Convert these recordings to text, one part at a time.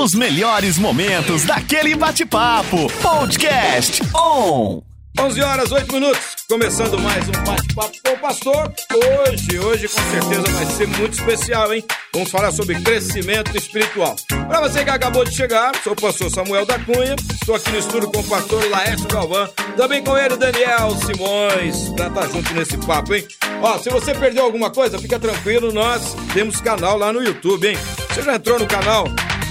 Os melhores momentos daquele bate-papo. Podcast On. 11 horas, 8 minutos, começando mais um bate-papo com o pastor. Hoje, hoje com certeza vai ser muito especial, hein? Vamos falar sobre crescimento espiritual. Para você que acabou de chegar, sou o pastor Samuel da Cunha, estou aqui no estúdio com o pastor Laércio Galvão, também com ele, Daniel Simões, para estar junto nesse papo, hein? Ó, se você perdeu alguma coisa, fica tranquilo, nós temos canal lá no YouTube, hein? Você já entrou no canal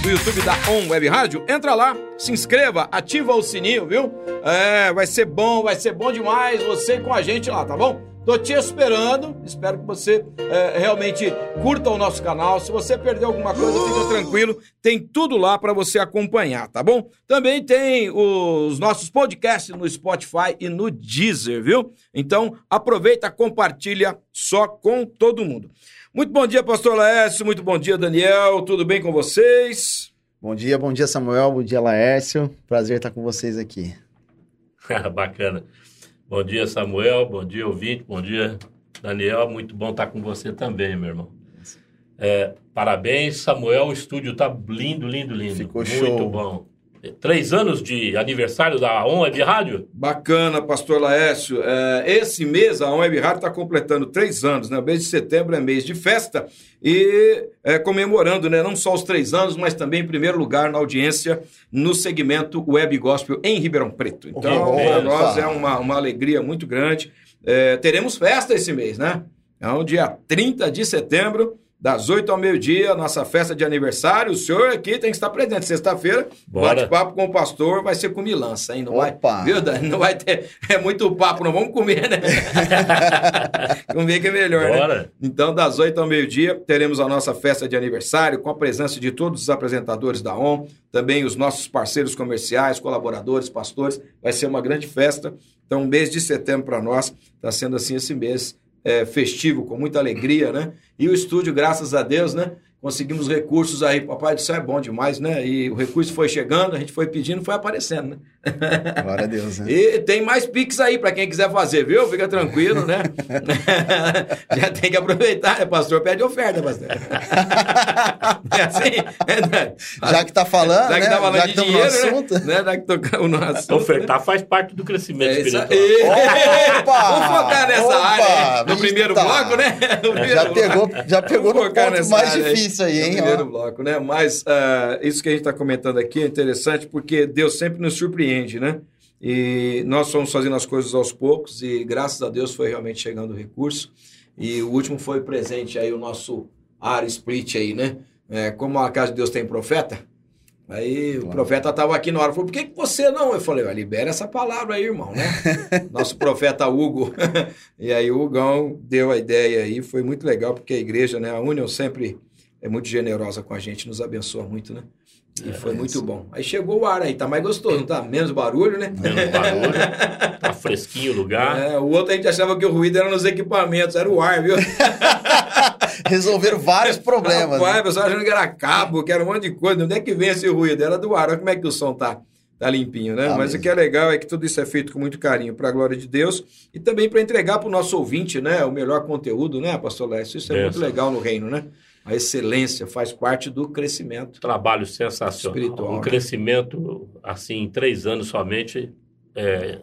do YouTube da On Web Rádio, entra lá, se inscreva, ativa o sininho, viu? É, vai ser bom, vai ser bom demais você com a gente lá, tá bom? Tô te esperando, espero que você é, realmente curta o nosso canal. Se você perdeu alguma coisa, fica tranquilo, tem tudo lá para você acompanhar, tá bom? Também tem os nossos podcasts no Spotify e no Deezer, viu? Então aproveita, compartilha só com todo mundo. Muito bom dia, pastor Laércio. Muito bom dia, Daniel. Tudo bem com vocês? Bom dia, bom dia, Samuel. Bom dia, Laércio. Prazer estar com vocês aqui. Bacana. Bom dia, Samuel. Bom dia, ouvinte. Bom dia, Daniel. Muito bom estar com você também, meu irmão. É, parabéns, Samuel. O estúdio está lindo, lindo, lindo. Ficou Muito show. bom. Três anos de aniversário da On Web Rádio? Bacana, pastor Laércio. É, esse mês a On Web Rádio está completando três anos, né? O mês de setembro é mês de festa e é, comemorando, né? Não só os três anos, mas também em primeiro lugar na audiência no segmento Web Gospel em Ribeirão Preto. Então, para nós é uma, uma alegria muito grande. É, teremos festa esse mês, né? É o dia 30 de setembro. Das 8 ao meio-dia, nossa festa de aniversário. O senhor aqui tem que estar presente. Sexta-feira, Bora. bate-papo com o pastor vai ser com milança, hein? Não vai, Opa! viu, Dani? Não vai ter. É muito papo, não vamos comer, né? comer que é melhor, né? Bora. Então, das 8 ao meio-dia, teremos a nossa festa de aniversário com a presença de todos os apresentadores da ON, também os nossos parceiros comerciais, colaboradores, pastores. Vai ser uma grande festa. Então, mês de setembro para nós está sendo assim esse mês é, festivo, com muita alegria, né? E o estúdio, graças a Deus, né? Conseguimos recursos aí, Papai do Céu é bom demais, né? E o recurso foi chegando, a gente foi pedindo, foi aparecendo, né? Glória a Deus, né? E tem mais Pix aí para quem quiser fazer, viu? Fica tranquilo, né? Já tem que aproveitar, né? Pastor pede oferta, pastor. É assim? É, né? Já que tá falando, Já que né? tá falando Já de que estamos dinheiro, no assunto. né? né? Já que tocamos no assunto. Ofertar faz parte do crescimento É espiritual. Opa! Vamos focar nessa Opa! área? No primeiro bloco, né? No primeiro Já bloco. pegou, já pegou Vamos no focar ponto nessa mais área difícil aí, no hein? primeiro ó. bloco, né? Mas ah, isso que a gente está comentando aqui é interessante porque Deus sempre nos surpreende, né? E nós fomos fazendo as coisas aos poucos e graças a Deus foi realmente chegando o recurso. E o último foi presente aí o nosso área split aí, né? É, como a casa de Deus tem profeta, Aí o Claro. profeta estava aqui na hora, falou, por que, que você não? Eu falei, "Ah, libera essa palavra aí, irmão, né? Nosso profeta Hugo. e aí o Hugão deu a ideia aí, foi muito legal, porque a igreja, né, a União sempre é muito generosa com a gente, nos abençoa muito, né? E foi muito bom. Aí chegou o ar aí, tá mais gostoso, não tá? Menos barulho, né? Menos barulho. Tá fresquinho o lugar. É, o outro a gente achava que o ruído era nos equipamentos, era o ar, viu? Resolveram vários problemas. Rapaz, né? o pessoal achando que era cabo, que era um monte de coisa. Onde é que vem esse ruído? Era do ar. Olha como é que o som tá, tá limpinho, né? Tá Mas o mesmo. que é legal é que tudo isso é feito com muito carinho para a glória de Deus e também para entregar para o nosso ouvinte, né? O melhor conteúdo, né, pastor Lécio? Isso é muito Benção. legal no reino, né? A excelência faz parte do crescimento. Trabalho sensacional. Espiritual, um né? crescimento, assim, em três anos somente, é,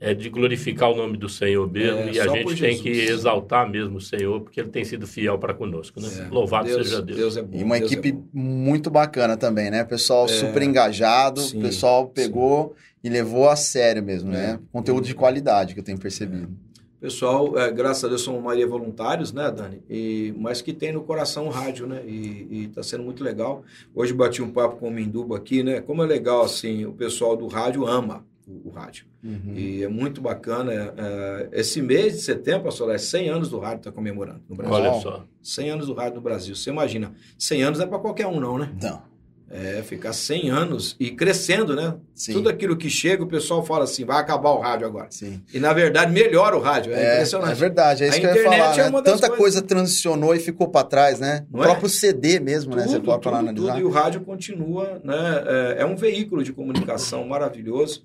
é de glorificar o nome do Senhor mesmo. É, e a gente tem que exaltar mesmo o Senhor, porque Ele tem sido fiel para conosco. Né? É, Louvado seja Deus. é bom. E uma Deus é equipe bom. muito bacana também, né? Pessoal É, super engajado, sim, o pessoal pegou e levou a sério mesmo, né? É. Conteúdo de qualidade que eu tenho percebido. Pessoal, é, graças a Deus são maioria voluntários, né, Dani? E, mas que tem no coração o rádio, né? E, e tá sendo muito legal. Hoje bati um papo com o Minduba aqui, né? Como é legal, assim, o pessoal do rádio ama o, o rádio. Uhum. E é muito bacana. é, esse mês de setembro, pastor, é 100 anos do rádio está comemorando no Brasil. Olha só. 100 anos do rádio no Brasil. Você imagina, 100 anos não é para qualquer um, não, né? Não, É ficar 100 anos e crescendo, né? sim. Tudo aquilo que chega, o pessoal fala assim, vai acabar o rádio agora. Sim. E na verdade melhora o rádio. É, É, impressionante. é verdade, é isso A que eu ia internet falar. é né? Tanta coisas- coisa transicionou e ficou para trás, né? Não o é? próprio CD mesmo, né? Você Tudo, pode falar tudo, analisar. tudo. E o rádio continua, né? É, é um veículo de comunicação maravilhoso.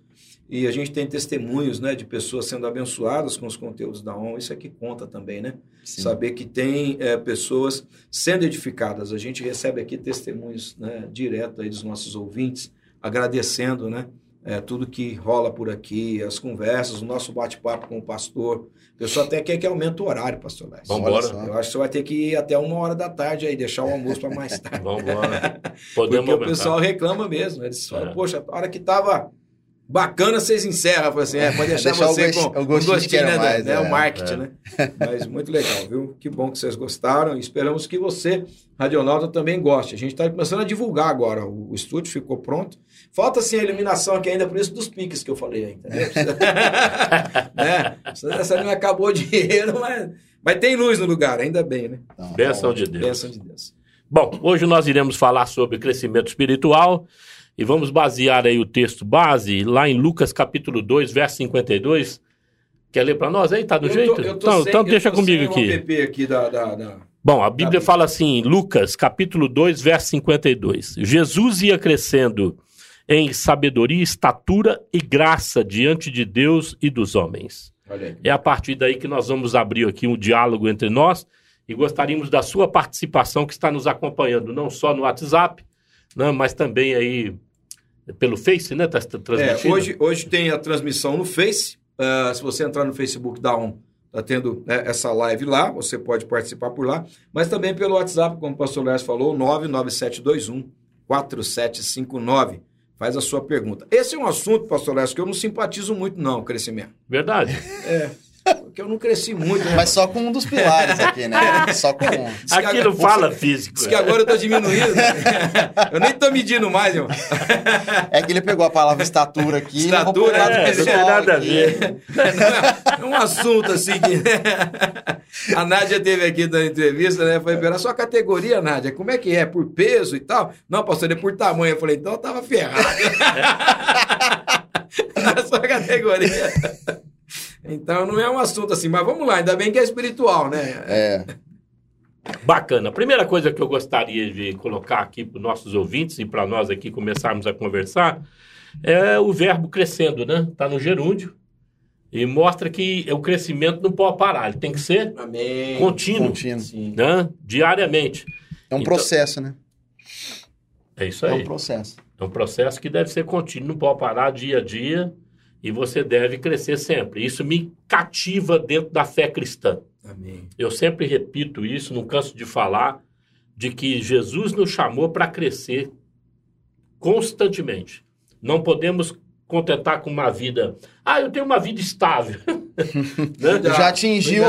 E a gente tem testemunhos né, de pessoas sendo abençoadas com os conteúdos da ON. Isso aqui conta também, né? Sim. Saber que tem é, pessoas sendo edificadas. A gente recebe aqui testemunhos né, direto aí dos nossos ouvintes, agradecendo né, é, tudo que rola por aqui, as conversas, o nosso bate-papo com o pastor. O pessoal até quer que aumente o horário, pastor Lécio. Vamos embora. Eu acho que você vai ter que ir até uma hora da tarde aí, deixar o almoço para mais tarde. Vamos embora. Porque o aumentar. pessoal reclama mesmo. Eles falam, É. poxa, a hora que tava bacana, vocês encerram. Eu falei assim, é, pode deixar Deixar o você gosti- com o gostinho quero né, mais, né, é. o marketing, É. né? Mas muito legal, viu? Que bom que vocês gostaram. Esperamos que você, Radionauta, também goste. A gente está começando a divulgar agora. O, o estúdio ficou pronto. Falta, assim, a iluminação aqui ainda, por isso dos piques que eu falei aí, entendeu? né? Essa não acabou o dinheiro, mas, mas tem luz no lugar, ainda bem, né? Então, tá Bênção bom. de Deus. Bênção de Deus. Bom, hoje nós iremos falar sobre crescimento espiritual e vamos basear aí o texto base lá em Lucas capítulo 2, verso 52. Quer ler para nós aí? Tá do Eu tô- jeito? eu tô então, sem- então deixa tô comigo aqui. aqui da- da- da... Bom, a Bíblia fala assim, Lucas, capítulo 2, verso 52. Jesus ia crescendo em sabedoria, estatura e graça diante de Deus e dos homens. É a partir daí que nós vamos abrir aqui um diálogo entre nós e gostaríamos da sua participação que está nos acompanhando, não só no WhatsApp, né, mas também aí pelo Face, né? Está É, transmitindo. hoje, hoje tem a transmissão no Face. Ah, se você entrar no Facebook da ON, tá tendo né, essa live lá, você pode participar por lá, mas também pelo WhatsApp, como o pastor Lércio falou, 99721 4759. Faz a sua pergunta. Esse é um assunto, pastor Lércio, que eu não simpatizo muito, não, crescimento. Verdade. É, porque eu não cresci muito, né? Mas só com um dos pilares aqui, né? Só com um. Diz que não fala físico. Diz que agora eu tô diminuindo. né? eu nem tô medindo mais, irmão. É que ele pegou a palavra estatura aqui. Estatura, é, não tem nada a aqui. ver. É um assunto assim que. A Nádia teve aqui na entrevista, né? Foi pela sua categoria, Nádia. Como é que é? Por peso e tal? Não, pastor, é por tamanho. Eu falei, então eu tava ferrado. Na sua categoria. Então não é um assunto assim, mas vamos lá, ainda bem que é espiritual, né? É, Bacana. A primeira coisa que eu gostaria de colocar aqui para os nossos ouvintes e para nós aqui começarmos a conversar é o verbo crescendo, né? Está no gerúndio e mostra que o crescimento não pode parar, ele tem que ser Amém. contínuo, contínuo. Né? diariamente. É um Então- processo, né? É isso É aí. um processo. É um processo que deve ser contínuo, não pode parar dia a dia e você deve crescer sempre. Isso me cativa dentro da fé cristã. Amém. Eu sempre repito isso, não canso de falar, de que Jesus nos chamou para crescer constantemente. Não podemos contentar com uma vida. Ah, eu tenho uma vida estável. Né? Já atingiu,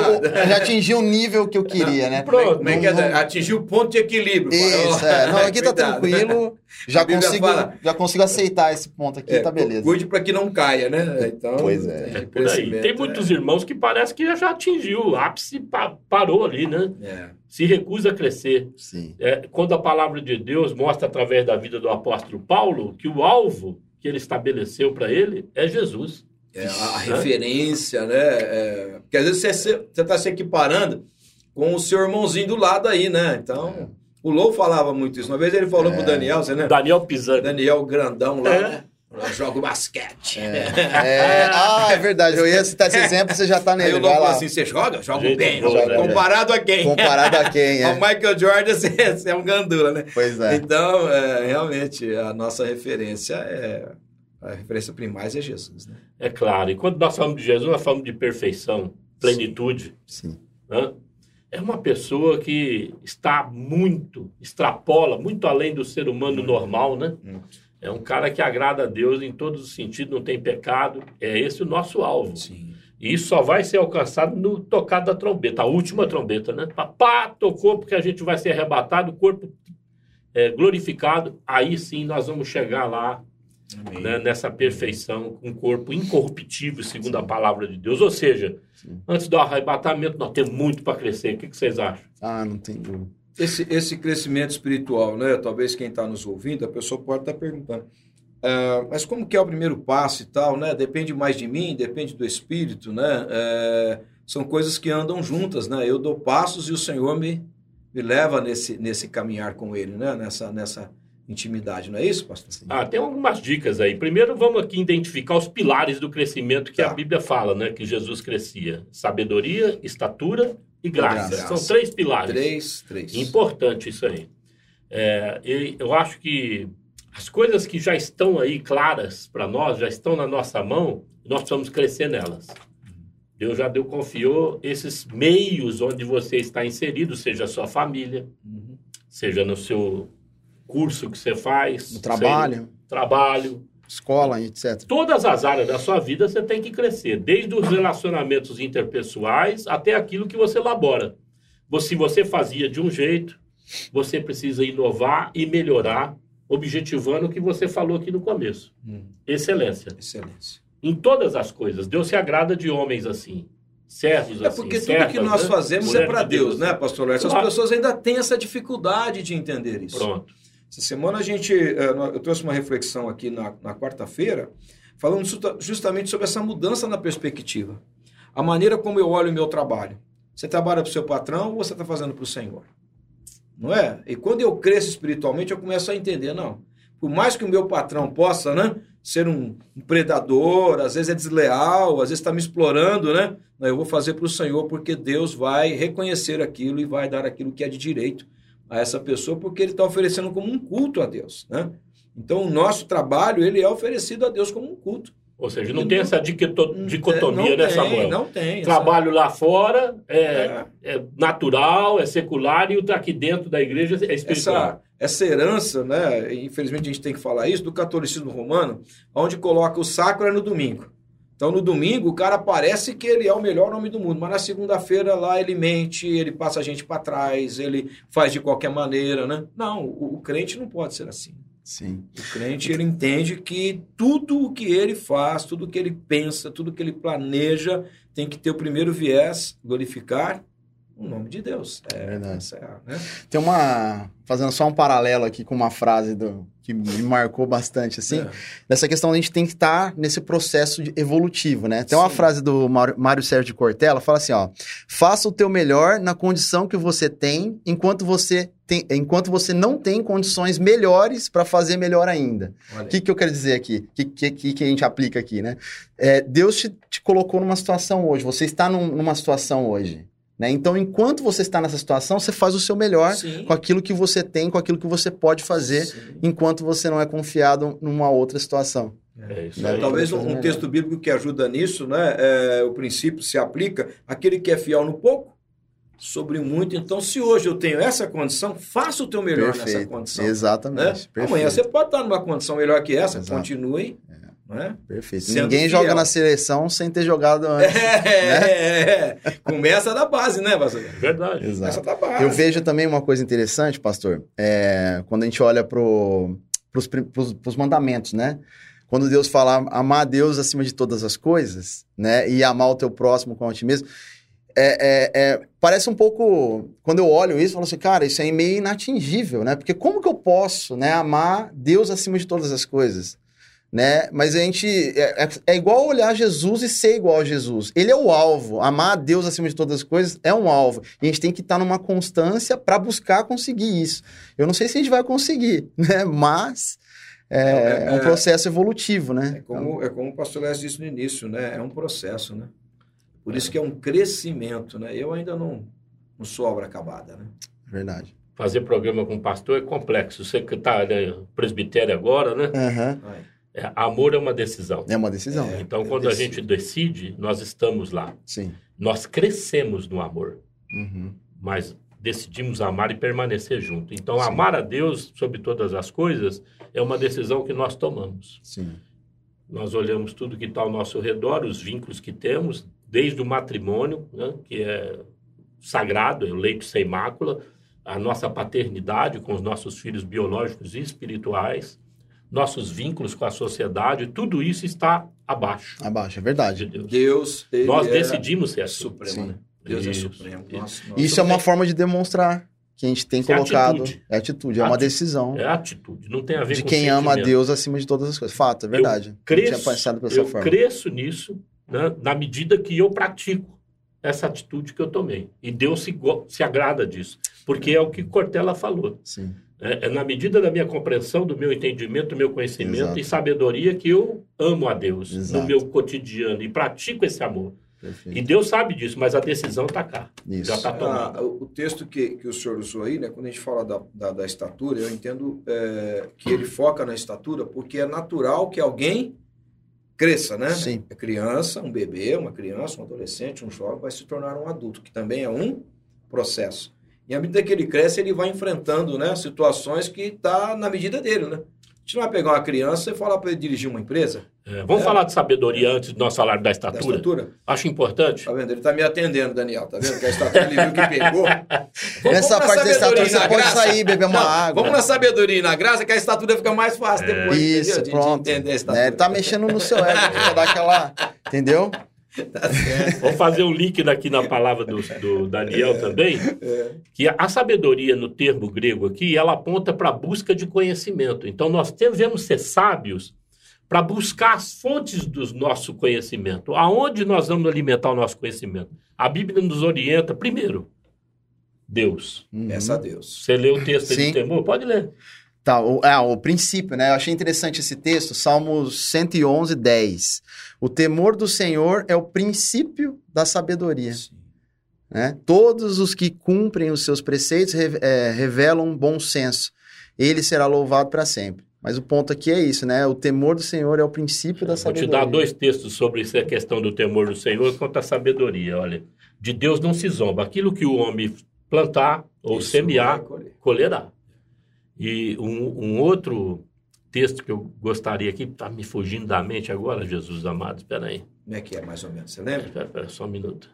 já atingiu o nível que eu queria, né? Pronto. Como é que é? Não- Atingir o ponto de equilíbrio. Isso, é. Não, aqui tá tranquilo. Já consigo, fala- já consigo aceitar esse ponto aqui, É, tá beleza. Cuide para que não caia, né? Então, Pois é. É. Tem muitos irmãos que parece que já atingiu o ápice, pa- parou ali, né? É. Se recusa a crescer. Sim. É, quando a palavra de Deus mostra através da vida do apóstolo Paulo que o alvo que ele estabeleceu para ele é Jesus. É, a, a referência, né? É, porque às vezes você está se equiparando com o seu irmãozinho do lado aí, né? Então, o Lou falava muito isso. Uma vez ele falou É. pro Daniel, você lembra? Daniel Pisani. Daniel grandão lá, É. né? Eu jogo basquete. É, ah, é verdade. Eu ia citar esse exemplo, você já tá Aí nele. o Lou falou lá. assim: você joga? Jeito bem. bom, né? Comparado a quem? Comparado a quem, Ao é? Michael Jordan, você, você é um gandula, né? Pois é. Então, é, realmente, a nossa referência é. A referência primária é Jesus, né? É claro. E quando nós falamos de Jesus, nós falamos de perfeição, plenitude. Sim. né? É uma pessoa que está muito, extrapola muito além do ser humano normal, né? Muito. É um cara que agrada a Deus em todos os sentidos, não tem pecado. É esse o nosso alvo. Sim. E isso só vai ser alcançado no tocar da trombeta, a última trombeta, né? Pá, tocou porque a gente vai ser arrebatado, o corpo é, glorificado. Aí sim nós vamos chegar lá. Né, nessa perfeição, com um corpo incorruptível, segundo a palavra de Deus. Ou seja, Sim. antes do arrebatamento, nós temos muito para crescer. O que, que vocês acham? Ah, não tem dúvida. Esse, esse crescimento espiritual, né? Talvez quem está nos ouvindo, a pessoa pode estar perguntando. "Ah, mas como que é o primeiro passo e tal, né? Depende mais de mim, depende do Espírito, né? É, são coisas que andam juntas, né? Eu dou passos e o Senhor me, me leva nesse, nesse caminhar com Ele, né? Nessa, nessa intimidade, não é isso, pastor? Ah, tem algumas dicas aí. Primeiro, vamos aqui identificar os pilares do crescimento que Tá. a Bíblia fala, né? Que Jesus crescia: sabedoria, estatura e graça. Graça. São três pilares. Três, três. Importante isso aí. É, eu acho que as coisas que já estão aí claras para nós, já estão na nossa mão, nós precisamos crescer nelas. Deus já deu, confiou esses meios onde você está inserido, seja a sua família, Uhum. seja no seu curso que você faz, No trabalho, seja trabalho, escola, etc. todas as áreas da sua vida você tem que crescer, desde os relacionamentos interpessoais até aquilo que você elabora. Você- Se você fazia de um jeito, você precisa inovar e melhorar, objetivando o que você falou aqui no começo. Hum, Excelência. excelência. Em todas as coisas. Deus se agrada de homens assim, servos É assim. porque tudo servas, que nós né? fazemos é Mulher para de Deus, né, pastor Léo? As Claro. pessoas ainda têm essa dificuldade de entender isso. Pronto. Essa semana a gente, eh, eu trouxe uma reflexão aqui na, na quarta-feira, falando justa- justamente sobre essa mudança na perspectiva. A maneira como eu olho o meu trabalho. Você trabalha para o seu patrão ou você está fazendo para o Senhor? Não é? E quando eu cresço espiritualmente, eu começo a entender, não. Por mais que o meu patrão possa, né, ser um, predador, às vezes é desleal, às vezes está me explorando, né? Eu vou fazer para o Senhor porque Deus vai reconhecer aquilo e vai dar aquilo que é de direito a essa pessoa porque ele está oferecendo como um culto a Deus, né? Então o nosso trabalho ele é oferecido a Deus como um culto. Ou seja, não tem não- essa Não dicotomia, tem, né, Samuel? Não tem. Trabalho lá fora é, essa, é natural, é secular, e o daqui dentro da igreja é espiritual. essa, essa herança, né? Infelizmente a gente tem que falar isso do catolicismo romano, onde coloca o sacro é no domingo. Então no domingo o cara parece que ele é o melhor homem do mundo, mas na segunda-feira lá ele mente, ele passa a gente para trás, ele faz de qualquer maneira, né? Não, o, o crente não pode ser assim. Sim. O crente ele entende que tudo o que ele faz, tudo o que ele pensa, tudo o que ele planeja tem que ter o primeiro viés, glorificar o nome de Deus. É, Verdade. essa é né? Tem uma. Fazendo só um paralelo aqui com uma frase do, que me marcou bastante, assim. É. Dessa questão a gente tem que estar nesse processo evolutivo, né? Tem uma Sim. frase do Mário, Sérgio de Cortella, fala assim, ó. Faça o teu melhor na condição que você tem, enquanto você, tem, enquanto você não tem condições melhores para fazer melhor ainda. O que, que eu quero dizer aqui? O que, que, que que a gente aplica aqui, né? É, Deus te, te colocou numa situação hoje, você está num- numa situação hoje. Né? Então, enquanto você está nessa situação, você faz o seu melhor Sim. com aquilo que você tem, com aquilo que você pode fazer, Sim. enquanto você não é confiado numa outra situação. É isso Né? Talvez um, um texto bíblico que ajuda nisso, né? É, o princípio se aplica aquele que é fiel no pouco, sobre muito. Então, se hoje eu tenho essa condição, faça o teu melhor nessa Perfeito. condição. Exatamente. Né? Amanhã você pode estar numa condição melhor que essa, Exato. continue. Não é? Perfeito. Sendo Ninguém fiel. joga na seleção sem ter jogado antes. É, começa da base, né, pastor? Verdade. Começa Exato. da base. Eu vejo também uma coisa interessante, pastor, é, quando a gente olha para os mandamentos, né? Quando Deus fala amar a Deus acima de todas as coisas, né? E amar o teu próximo como a ti mesmo. É, é- é- parece um pouco. Quando eu olho isso, eu falo assim, cara, isso é meio inatingível, né? Porque como que eu posso né, amar Deus acima de todas as coisas? Né? Mas a gente. É, é- é igual olhar Jesus e ser igual a Jesus. Ele é o alvo. Amar a Deus acima de todas as coisas é um alvo. E a gente tem que estar numa constância para buscar conseguir isso. Eu não sei se a gente vai conseguir, né? Mas é, É, é um é- processo evolutivo, né? É como, é como o pastor Lécio disse no início, né? É um processo, né? Por isso que é um crescimento, né? Eu ainda não, não sou obra acabada, né? Verdade. Fazer programa com pastor é complexo. Você que está né, presbitério agora, né? Aham. É, amor é uma decisão. É uma decisão. É. Então, quando a gente decide, nós estamos lá. Sim. Nós crescemos no amor, Uhum. mas decidimos amar e permanecer junto. Então, Sim. amar a Deus sobre todas as coisas é uma decisão que nós tomamos. Sim. Nós olhamos tudo que está ao nosso redor, os vínculos que temos, desde o matrimônio, né, que é sagrado, é o leito sem mácula, a nossa paternidade com os nossos filhos biológicos e espirituais, nossos vínculos com a sociedade, tudo isso está abaixo Abaixo, é de verdade. Deus. Deus, ele Nós é decidimos ser assim. supremo, Sim. né? Deus é Isso, supremo. isso. Nós Isso é uma forma de demonstrar que a gente tem é colocado. atitude. É atitude, é uma Ati- decisão É atitude, não tem a ver de com quem ama a. Deus acima de todas as coisas. Fato, é verdade. Não Cresço, tinha pensado dessa eu forma. cresço nisso né, na medida que eu pratico. Essa atitude que eu tomei. E Deus se, se agrada disso, porque é o que Cortella falou. Sim. É, é, na medida da minha compreensão, do meu entendimento, do meu conhecimento Exato. e sabedoria que eu amo a Deus Exato. no meu cotidiano e pratico esse amor. Perfeito. E Deus sabe disso, mas a decisão está cá. Isso. Já está tomada. Ah, o o texto que, que o senhor usou aí, né, quando a gente fala da, da, da estatura, eu entendo é, que ele foca na estatura porque é natural que alguém cresça, né? Sim. É criança, um bebê, uma criança, um adolescente, um jovem vai se tornar um adulto, que também é um processo. E à medida que ele cresce, ele vai enfrentando né, situações que está na medida dele, né? A gente não vai pegar uma criança e falar para ele dirigir uma empresa É, vamos É. falar de sabedoria antes de nós falar da da estatura? estatura. Acho importante. Tá vendo? Ele tá me atendendo, Daniel. Tá vendo? Que a estatura ele viu que pegou. Vamos- Nessa parte da estatura sabedoria você pode graça. sair, beber uma Não, água. Vamos na sabedoria e na graça, que a estatura fica mais fácil É. depois. Isso, entendeu? De- de pronto. entender a Né? estatura. Ele tá mexendo no seu ego, pra dar aquela. Entendeu? Tá certo. Vou fazer um link aqui na palavra do, do Daniel também, que a sabedoria no termo grego aqui, ela aponta para a busca de conhecimento. Então, nós devemos ser sábios para buscar as fontes do nosso conhecimento. Aonde nós vamos alimentar o nosso conhecimento? A Bíblia nos orienta, primeiro, Deus. Peça a Deus. Você leu o texto Sim. do temor? Pode ler. Tá, o, é, o princípio, né? Eu achei interessante esse texto, Salmos 111, 10. O temor do Senhor é o princípio da sabedoria. Né? Todos os que cumprem os seus preceitos re- é, revelam bom senso. Ele será louvado para sempre. Mas o ponto aqui é isso, né? O temor do Senhor é o princípio da Vou te sabedoria. dar dois textos sobre essa questão do temor do Senhor quanto à sabedoria. Olha, de Deus não se zomba. Aquilo que o homem plantar ou Isso semear, colher. colherá. E um, um outro texto que eu gostaria aqui, está me fugindo da mente agora, Jesus amado, espera aí. Como é que é, mais ou menos? Você lembra? Espera, espera só um minuto.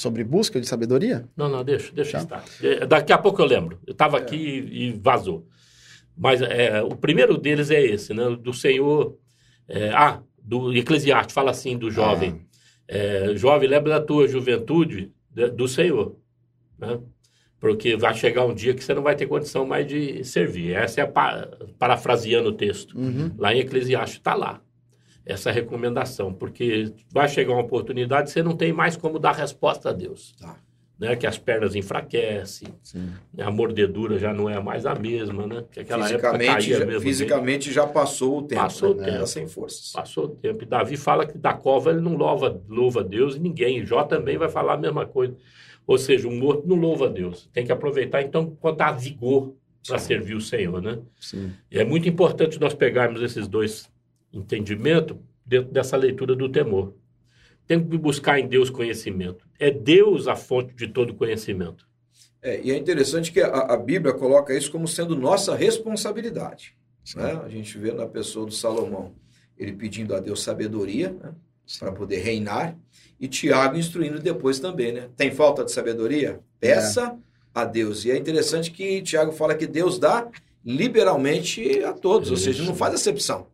Sobre busca de sabedoria? Não, não, deixa, deixa Tá. estar. É, Daqui a pouco eu lembro. Eu estava aqui e vazou. Mas é, o primeiro deles é esse, né? Do Senhor. é, ah, do Eclesiastes, fala assim do jovem. É, jovem, lembra da tua juventude do Senhor. Né? Porque vai chegar um dia que você não vai ter condição mais de servir. Essa é a pa- parafraseando o texto. Uhum. Lá em Eclesiastes está lá. Essa recomendação. Porque vai chegar uma oportunidade você não tem mais como dar resposta a Deus. Tá. Né? Que as pernas enfraquecem, Sim. né? a mordedura já não é mais a mesma, né? Que aquela época Fisicamente, caía já, mesmo. fisicamente já passou o tempo. Passou o né? tempo. Tá sem forças. Passou o tempo. E Davi fala que da cova ele não louva, louva Deus e ninguém. Jó também vai falar a mesma coisa. Ou seja, o morto não louva Deus. Tem que aproveitar, então, quando há vigor para servir o Senhor, né? Sim. E é muito importante nós pegarmos esses dois entendimentos dentro dessa leitura do temor. Tem que buscar em Deus conhecimento. É Deus a fonte de todo conhecimento. É, e é interessante que a, a Bíblia coloca isso como sendo nossa responsabilidade. né? A gente vê na pessoa do Salomão, ele pedindo a Deus sabedoria né? para poder reinar, e Tiago instruindo depois também. Né? Tem falta de sabedoria? Peça a Deus. E é interessante que Tiago fala que Deus dá liberalmente a todos, ou seja, não faz acepção.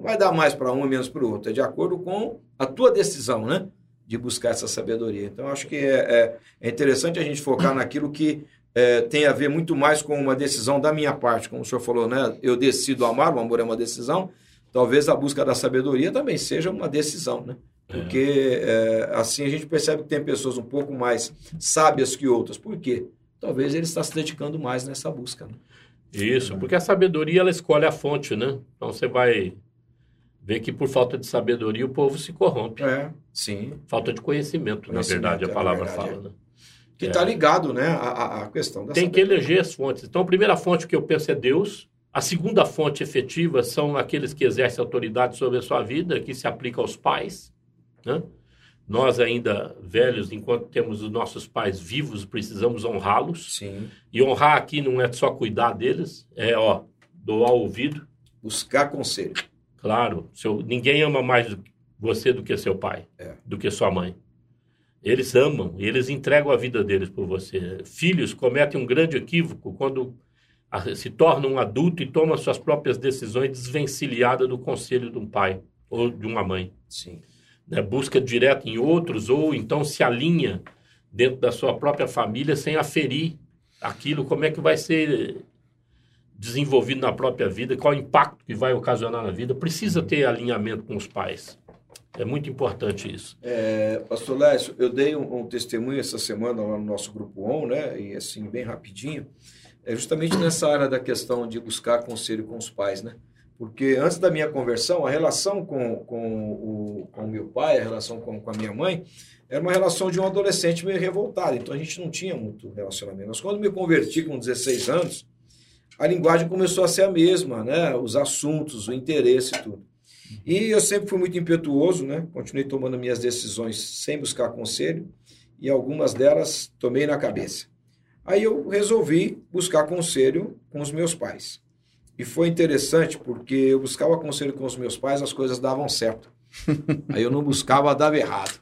Vai dar mais para um e menos para o outro. É de acordo com a tua decisão, né? De buscar essa sabedoria. Então, acho que é, é, é interessante a gente focar naquilo que é, tem a ver muito mais com uma decisão da minha parte. Como o senhor falou, né? Eu decido amar, o amor é uma decisão. Talvez a busca da sabedoria também seja uma decisão, né? Porque é, assim a gente percebe que tem pessoas um pouco mais sábias que outras. Por quê? Talvez ele está se dedicando mais nessa busca. Né? Isso, porque a sabedoria ela escolhe a fonte, né? Então você vai ver que por falta de sabedoria o povo se corrompe. É, sim. Falta de conhecimento, na Conhecimento, verdade, a é, palavra na verdade, fala. Né? Que É. está ligado, né? à- à questão da Tem que sabedoria. eleger as fontes. Então, a primeira fonte que eu penso é Deus. A segunda fonte efetiva são aqueles que exercem autoridade sobre a sua vida, que se aplica aos pais. Né? Nós, ainda velhos, enquanto temos os nossos pais vivos, precisamos honrá-los. Sim. E honrar aqui não é só cuidar deles, é ó, doar o ouvido. Buscar conselho. Claro, seu, ninguém ama mais você do que seu pai, É. do que sua mãe. Eles amam, eles entregam a vida deles por você. Filhos cometem um grande equívoco quando a- se tornam um adulto e tomam suas próprias decisões desvencilhada do conselho de um pai ou de uma mãe. Sim. né? Busca direto em outros ou então se alinha dentro da sua própria família sem aferir aquilo, como é que vai ser desenvolvido na própria vida, qual o impacto que vai ocasionar na vida. Precisa ter alinhamento com os pais. É muito importante isso. É, Pastor Lécio, eu dei um, um, testemunho essa semana lá no nosso grupo ON, né? E assim, bem rapidinho. É justamente nessa área da questão de buscar conselho com os pais, né? Porque antes da minha conversão, a relação com, com, o, com o meu pai, a relação com, com a minha mãe, era uma relação de um adolescente meio revoltado. Então a gente não tinha muito relacionamento. Mas quando me converti com 16 anos, a linguagem começou a ser a mesma, né? Os assuntos, o interesse e tudo. E eu sempre fui muito impetuoso, né? Continuei tomando minhas decisões sem buscar conselho e algumas delas tomei na cabeça. Aí eu resolvi buscar conselho com os meus pais. E foi interessante porque eu buscava conselho com os meus pais, as coisas davam certo. Aí eu não buscava, dava errado.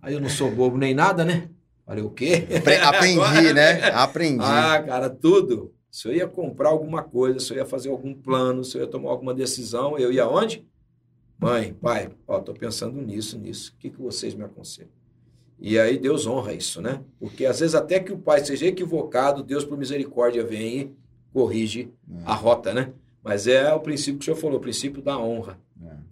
Aí eu não sou bobo nem nada, né? Falei, o quê? Aprendi, Agora, né? Aprendi. Ah, cara, tudo. Se eu ia comprar alguma coisa, se eu ia fazer algum plano, se eu ia tomar alguma decisão, eu ia onde? Mãe, pai, ó, tô pensando nisso, nisso. O que, que vocês me aconselham? E aí Deus honra isso, né? Porque às vezes até que o pai seja equivocado, Deus por misericórdia vem e corrige é. a rota, né? Mas é o princípio que o senhor falou, o princípio da honra.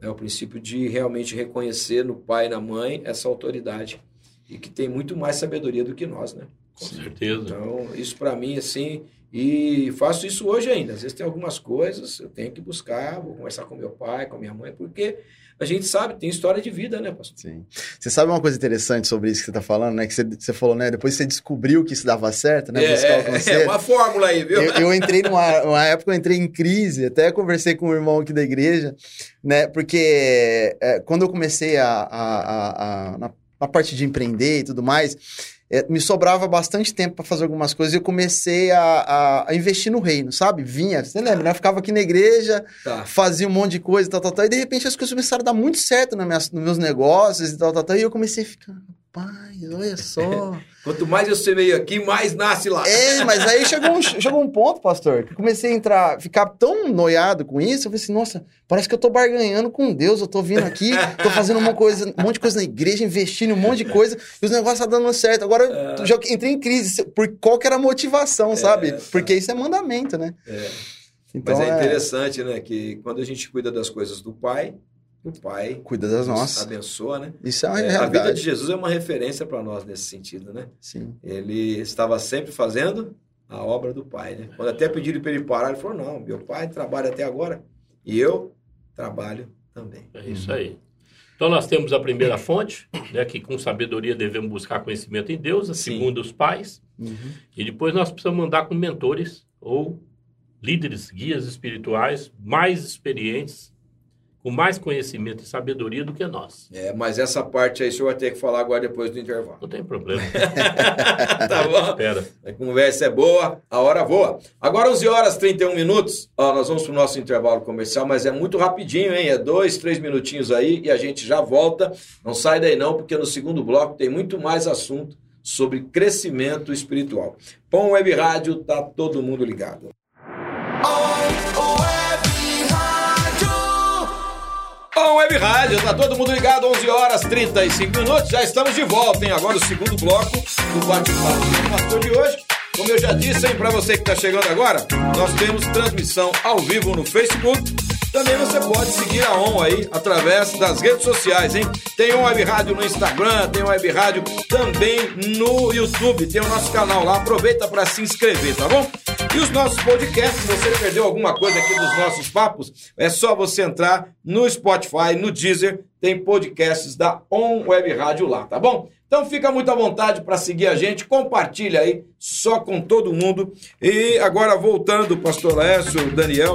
É. é o princípio de realmente reconhecer no pai e na mãe essa autoridade. E que tem muito mais sabedoria do que nós, né? Com certeza. Então, isso para mim, assim, e faço isso hoje ainda. Às vezes tem algumas coisas, eu tenho que buscar, vou conversar com meu pai, com minha mãe, porque a gente sabe, tem história de vida, né, pastor? Sim. Você sabe uma coisa interessante sobre isso que você está falando, né? Que você, você, falou, né? Depois você descobriu que isso dava certo, né? É, é uma fórmula aí, viu? Eu, eu entrei numa uma época, eu entrei em crise, até conversei com um irmão aqui da igreja, né? Porque é, quando eu comecei a, a, a, a na, na parte de empreender e tudo mais, é, me sobrava bastante tempo para fazer algumas coisas e eu comecei a, a, a, investir no reino, sabe? Vinha, você lembra, né? Eu ficava aqui na igreja, tá. fazia um monte de coisa, tal, tal, tal, e de repente as coisas começaram a dar muito certo nos meus negócios e tal, tal, tal, e eu comecei a ficar, Rapaz, olha só. Quanto mais eu semeio aqui, mais nasce lá. É, mas aí chegou um, chegou um ponto, pastor, que eu comecei a entrar, ficar tão noiado com isso, eu falei assim, nossa, parece que eu tô barganhando com Deus, eu tô vindo aqui, tô fazendo uma coisa, um monte de coisa na igreja, investindo em um monte de coisa, e os negócios tá dando certo. Agora é. eu já entrei em crise, por qual que era a motivação, é, sabe? Tá. Porque isso é mandamento, né? É. Então, mas é, é interessante, né, que quando a gente cuida das coisas do pai, o Pai cuida das nossas. Abençoa, né? Isso é uma é, A vida de Jesus é uma referência para nós nesse sentido, né? Sim. Ele estava sempre fazendo a obra do Pai, né? Quando até pediram para ele parar, ele falou: "Não, meu Pai trabalha até agora e eu trabalho também". É isso aí. Então nós temos a primeira fonte, né, que com sabedoria devemos buscar conhecimento em Deus, a segunda os pais, uhum. e depois nós precisamos andar com mentores ou líderes, guias espirituais mais experientes com mais conhecimento e sabedoria do que nós. É, mas essa parte aí o senhor vai ter que falar agora depois do intervalo. Não tem problema. tá bom? Espera. A conversa é boa, a hora voa. Agora 11 horas 31 minutos, ó, nós vamos para o nosso intervalo comercial, mas é muito rapidinho, hein? É dois, três minutinhos aí e a gente já volta. Não sai daí não, porque no segundo bloco tem muito mais assunto sobre crescimento espiritual. Pão Web Rádio, tá todo mundo ligado. Bom, Web Rádio, tá todo mundo ligado, 11 horas 35 minutos, já estamos de volta, hein? Agora o segundo bloco do bate-papo de hoje. Como eu já disse, hein, para você que está chegando agora, nós temos transmissão ao vivo no Facebook. Também você pode seguir a ON aí através das redes sociais, hein? Tem Web Rádio no Instagram, tem Web Rádio também no YouTube, tem o nosso canal lá. Aproveita para se inscrever, tá bom? E os nossos podcasts, se você perdeu alguma coisa aqui dos nossos papos, é só você entrar no Spotify, no Deezer, tem podcasts da On Web Rádio lá, tá bom? Então fica muito à vontade para seguir a gente, compartilha aí só com todo mundo. E agora voltando, pastor Lécio, Daniel,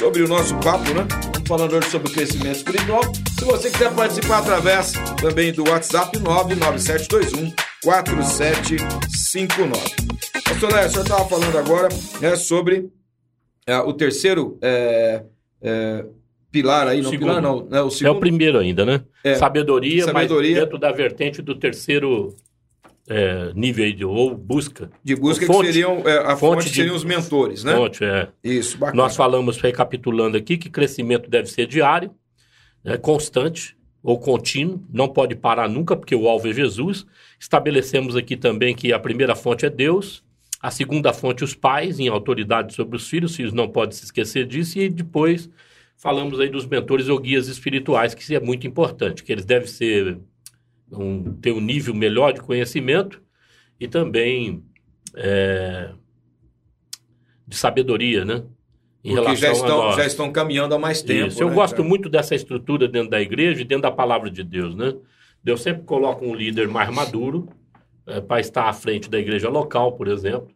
sobre o nosso papo, né? Estamos falando hoje sobre o crescimento espiritual. Se você quiser participar através também do WhatsApp 99721 4759. Pastor Léo, o senhor estava falando agora né, sobre é, o terceiro é, é, pilar aí, não segundo. pilar não, né, o segundo. É o primeiro ainda, né? É, sabedoria, sabedoria, mas dentro da vertente do terceiro é, nível aí de, ou busca. De busca fonte, que seriam, é, a fonte, fonte seriam os mentores, né? Fonte, é. Isso, bacana. Nós falamos, recapitulando aqui, que crescimento deve ser diário, né, constante, ou contínuo, não pode parar nunca, porque o alvo é Jesus. Estabelecemos aqui também que a primeira fonte é Deus, a segunda fonte os pais, em autoridade sobre os filhos, os filhos não podem se esquecer disso, e depois falamos aí dos mentores ou guias espirituais, que é muito importante, que eles devem ser um, ter um nível melhor de conhecimento e também é, de sabedoria, né? Em Porque já estão, já estão caminhando há mais tempo. Isso. Eu né, gosto muito dessa estrutura dentro da igreja e dentro da palavra de Deus, né? Deus sempre coloca um líder mais maduro é, para estar à frente da igreja local, por exemplo.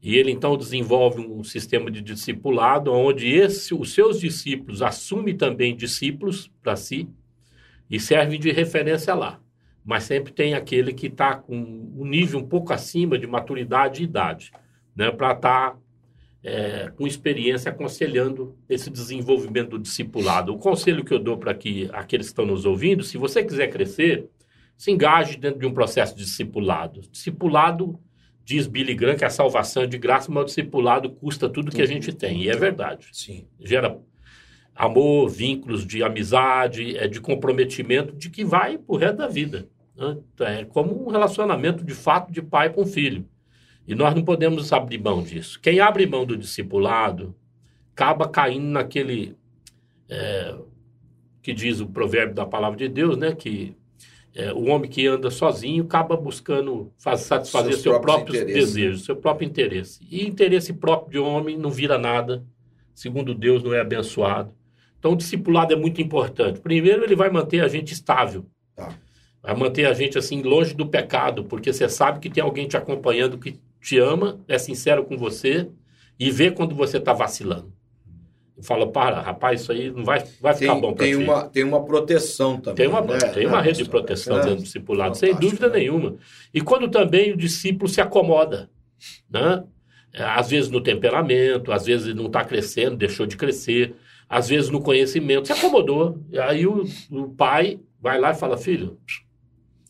E ele então desenvolve um sistema de discipulado, onde esse, os seus discípulos assumem também discípulos para si e servem de referência lá. Mas sempre tem aquele que está com um nível um pouco acima de maturidade e idade, né, para estar tá, é, com experiência aconselhando esse desenvolvimento do discipulado. O conselho que eu dou para que aqueles que estão nos ouvindo, se você quiser crescer, se engaje dentro de um processo de discipulado. Discipulado, diz Billy Graham, que a salvação é de graça, mas o discipulado custa tudo que a gente tem. E é verdade. Sim. Gera amor, vínculos de amizade, é de comprometimento, de que vai pro resto da vida. É como um relacionamento de fato de pai com filho. E nós não podemos abrir mão disso. Quem abre mão do discipulado acaba caindo naquele é, que diz o provérbio da palavra de Deus, né? Que é, o homem que anda sozinho acaba buscando faz, satisfazer Seus seu próprio desejo, seu próprio interesse. E interesse próprio de homem não vira nada, segundo Deus, não é abençoado. Então, o discipulado é muito importante. Primeiro, ele vai manter a gente estável. Vai manter a gente assim longe do pecado, porque você sabe que tem alguém te acompanhando que te ama, é sincero com você e vê quando você está vacilando. Fala, para, rapaz, isso aí não vai, vai ficar tem, bom para ti. Uma, tem uma proteção também. Tem uma, né? tem uma é, rede de proteção é, dentro do discipulado, sem dúvida né? nenhuma. E quando também o discípulo se acomoda, né? Às vezes no temperamento, às vezes não está crescendo, deixou de crescer, às vezes no conhecimento, se acomodou. E aí o, o pai vai lá e fala, filho,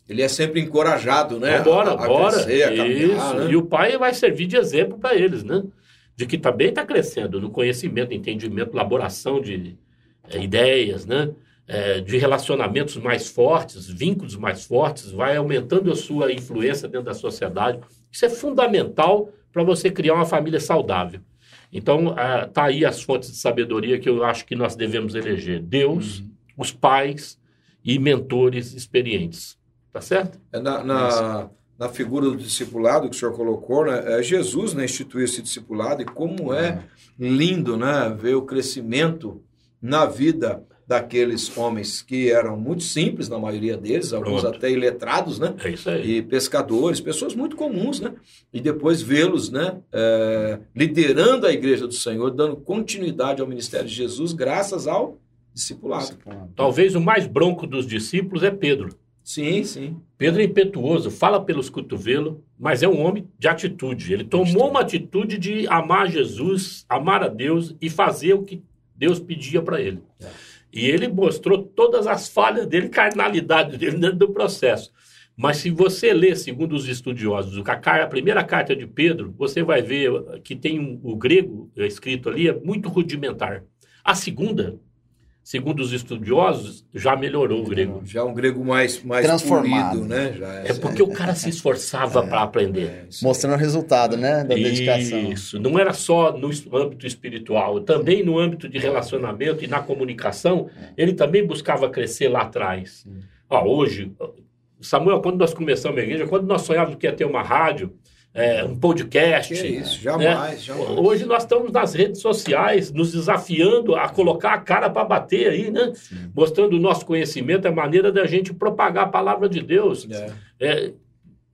ele é sempre encorajado, né? Bora, bora. Isso. Né? E o pai vai servir de exemplo para eles, né? De que também está crescendo no conhecimento, entendimento, elaboração de é, ideias, né? É, de relacionamentos mais fortes, vínculos mais fortes, vai aumentando a sua influência dentro da sociedade. Isso é fundamental para você criar uma família saudável. Então, está aí as fontes de sabedoria que eu acho que nós devemos eleger: Deus, uhum. os pais e mentores experientes. Tá certo? É na, na, na, figura do discipulado que o senhor colocou, né? É Jesus né, instituiu esse discipulado e como é lindo né, ver o crescimento na vida daqueles homens que eram muito simples, na maioria deles, alguns Pronto. até iletrados, né? É isso aí. E pescadores, pessoas muito comuns, né? E depois vê-los, né? É, liderando a igreja do Senhor, dando continuidade ao ministério de Jesus, graças ao discipulado. discipulado. Talvez o mais bronco dos discípulos é Pedro. Sim, sim. Pedro é impetuoso, fala pelos cotovelos, mas é um homem de atitude. Ele tomou uma atitude de amar Jesus, amar a Deus e fazer o que Deus pedia para ele. É. E ele mostrou todas as falhas dele, carnalidade dele dentro do processo. Mas se você ler, segundo os estudiosos, a, primeira carta de Pedro, você vai ver que tem um, o grego escrito ali, é muito rudimentar. A segunda segundo os estudiosos, já melhorou o grego. Já um grego mais, mais transformado, polido, né? Já é, é porque o cara se esforçava é, para aprender. É, Mostrando o resultado, né? Da dedicação. Isso. Não era só no âmbito espiritual, também no âmbito de relacionamento e na comunicação, ele também buscava crescer lá atrás. Ó, hoje, Samuel, quando nós começamos a igreja, quando nós sonhávamos que ia ter uma rádio, é, um podcast. Que isso, jamais, né? jamais. Hoje nós estamos nas redes sociais, nos desafiando a colocar a cara para bater aí, né? Sim. Mostrando o nosso conhecimento, a maneira da gente propagar a palavra de Deus. É. É,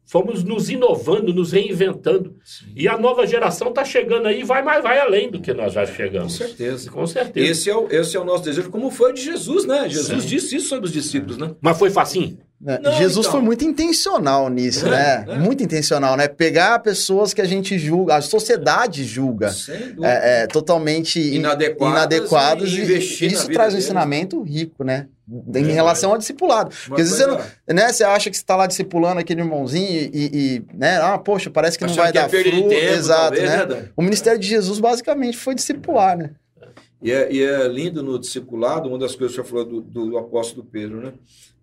fomos nos inovando, nos reinventando. Sim. E a nova geração está chegando aí e vai, mais, vai além do que nós já chegamos. Com certeza. Com certeza. Esse é o, esse é o nosso desejo, como foi de Jesus, né? Jesus Sim. disse isso sobre os discípulos, né? Mas foi facinho? Né? Não, Jesus então. foi muito intencional nisso, né? É. Muito intencional, né? Pegar pessoas que a gente julga, a sociedade julga é, é, totalmente inadequadas, inadequadas e, e isso traz um ensinamento rico, né? Em é, relação ao discipulado. Porque às vezes você, não, né, você acha que você está lá discipulando aquele irmãozinho e, e, né? Ah, poxa, parece que Achando não vai dar fruto. Tempo, Exato, talvez, né? né? O ministério de Jesus basicamente foi discipular, né? E é, e é lindo no discipulado, uma das coisas que você falou do, do apóstolo Pedro, né?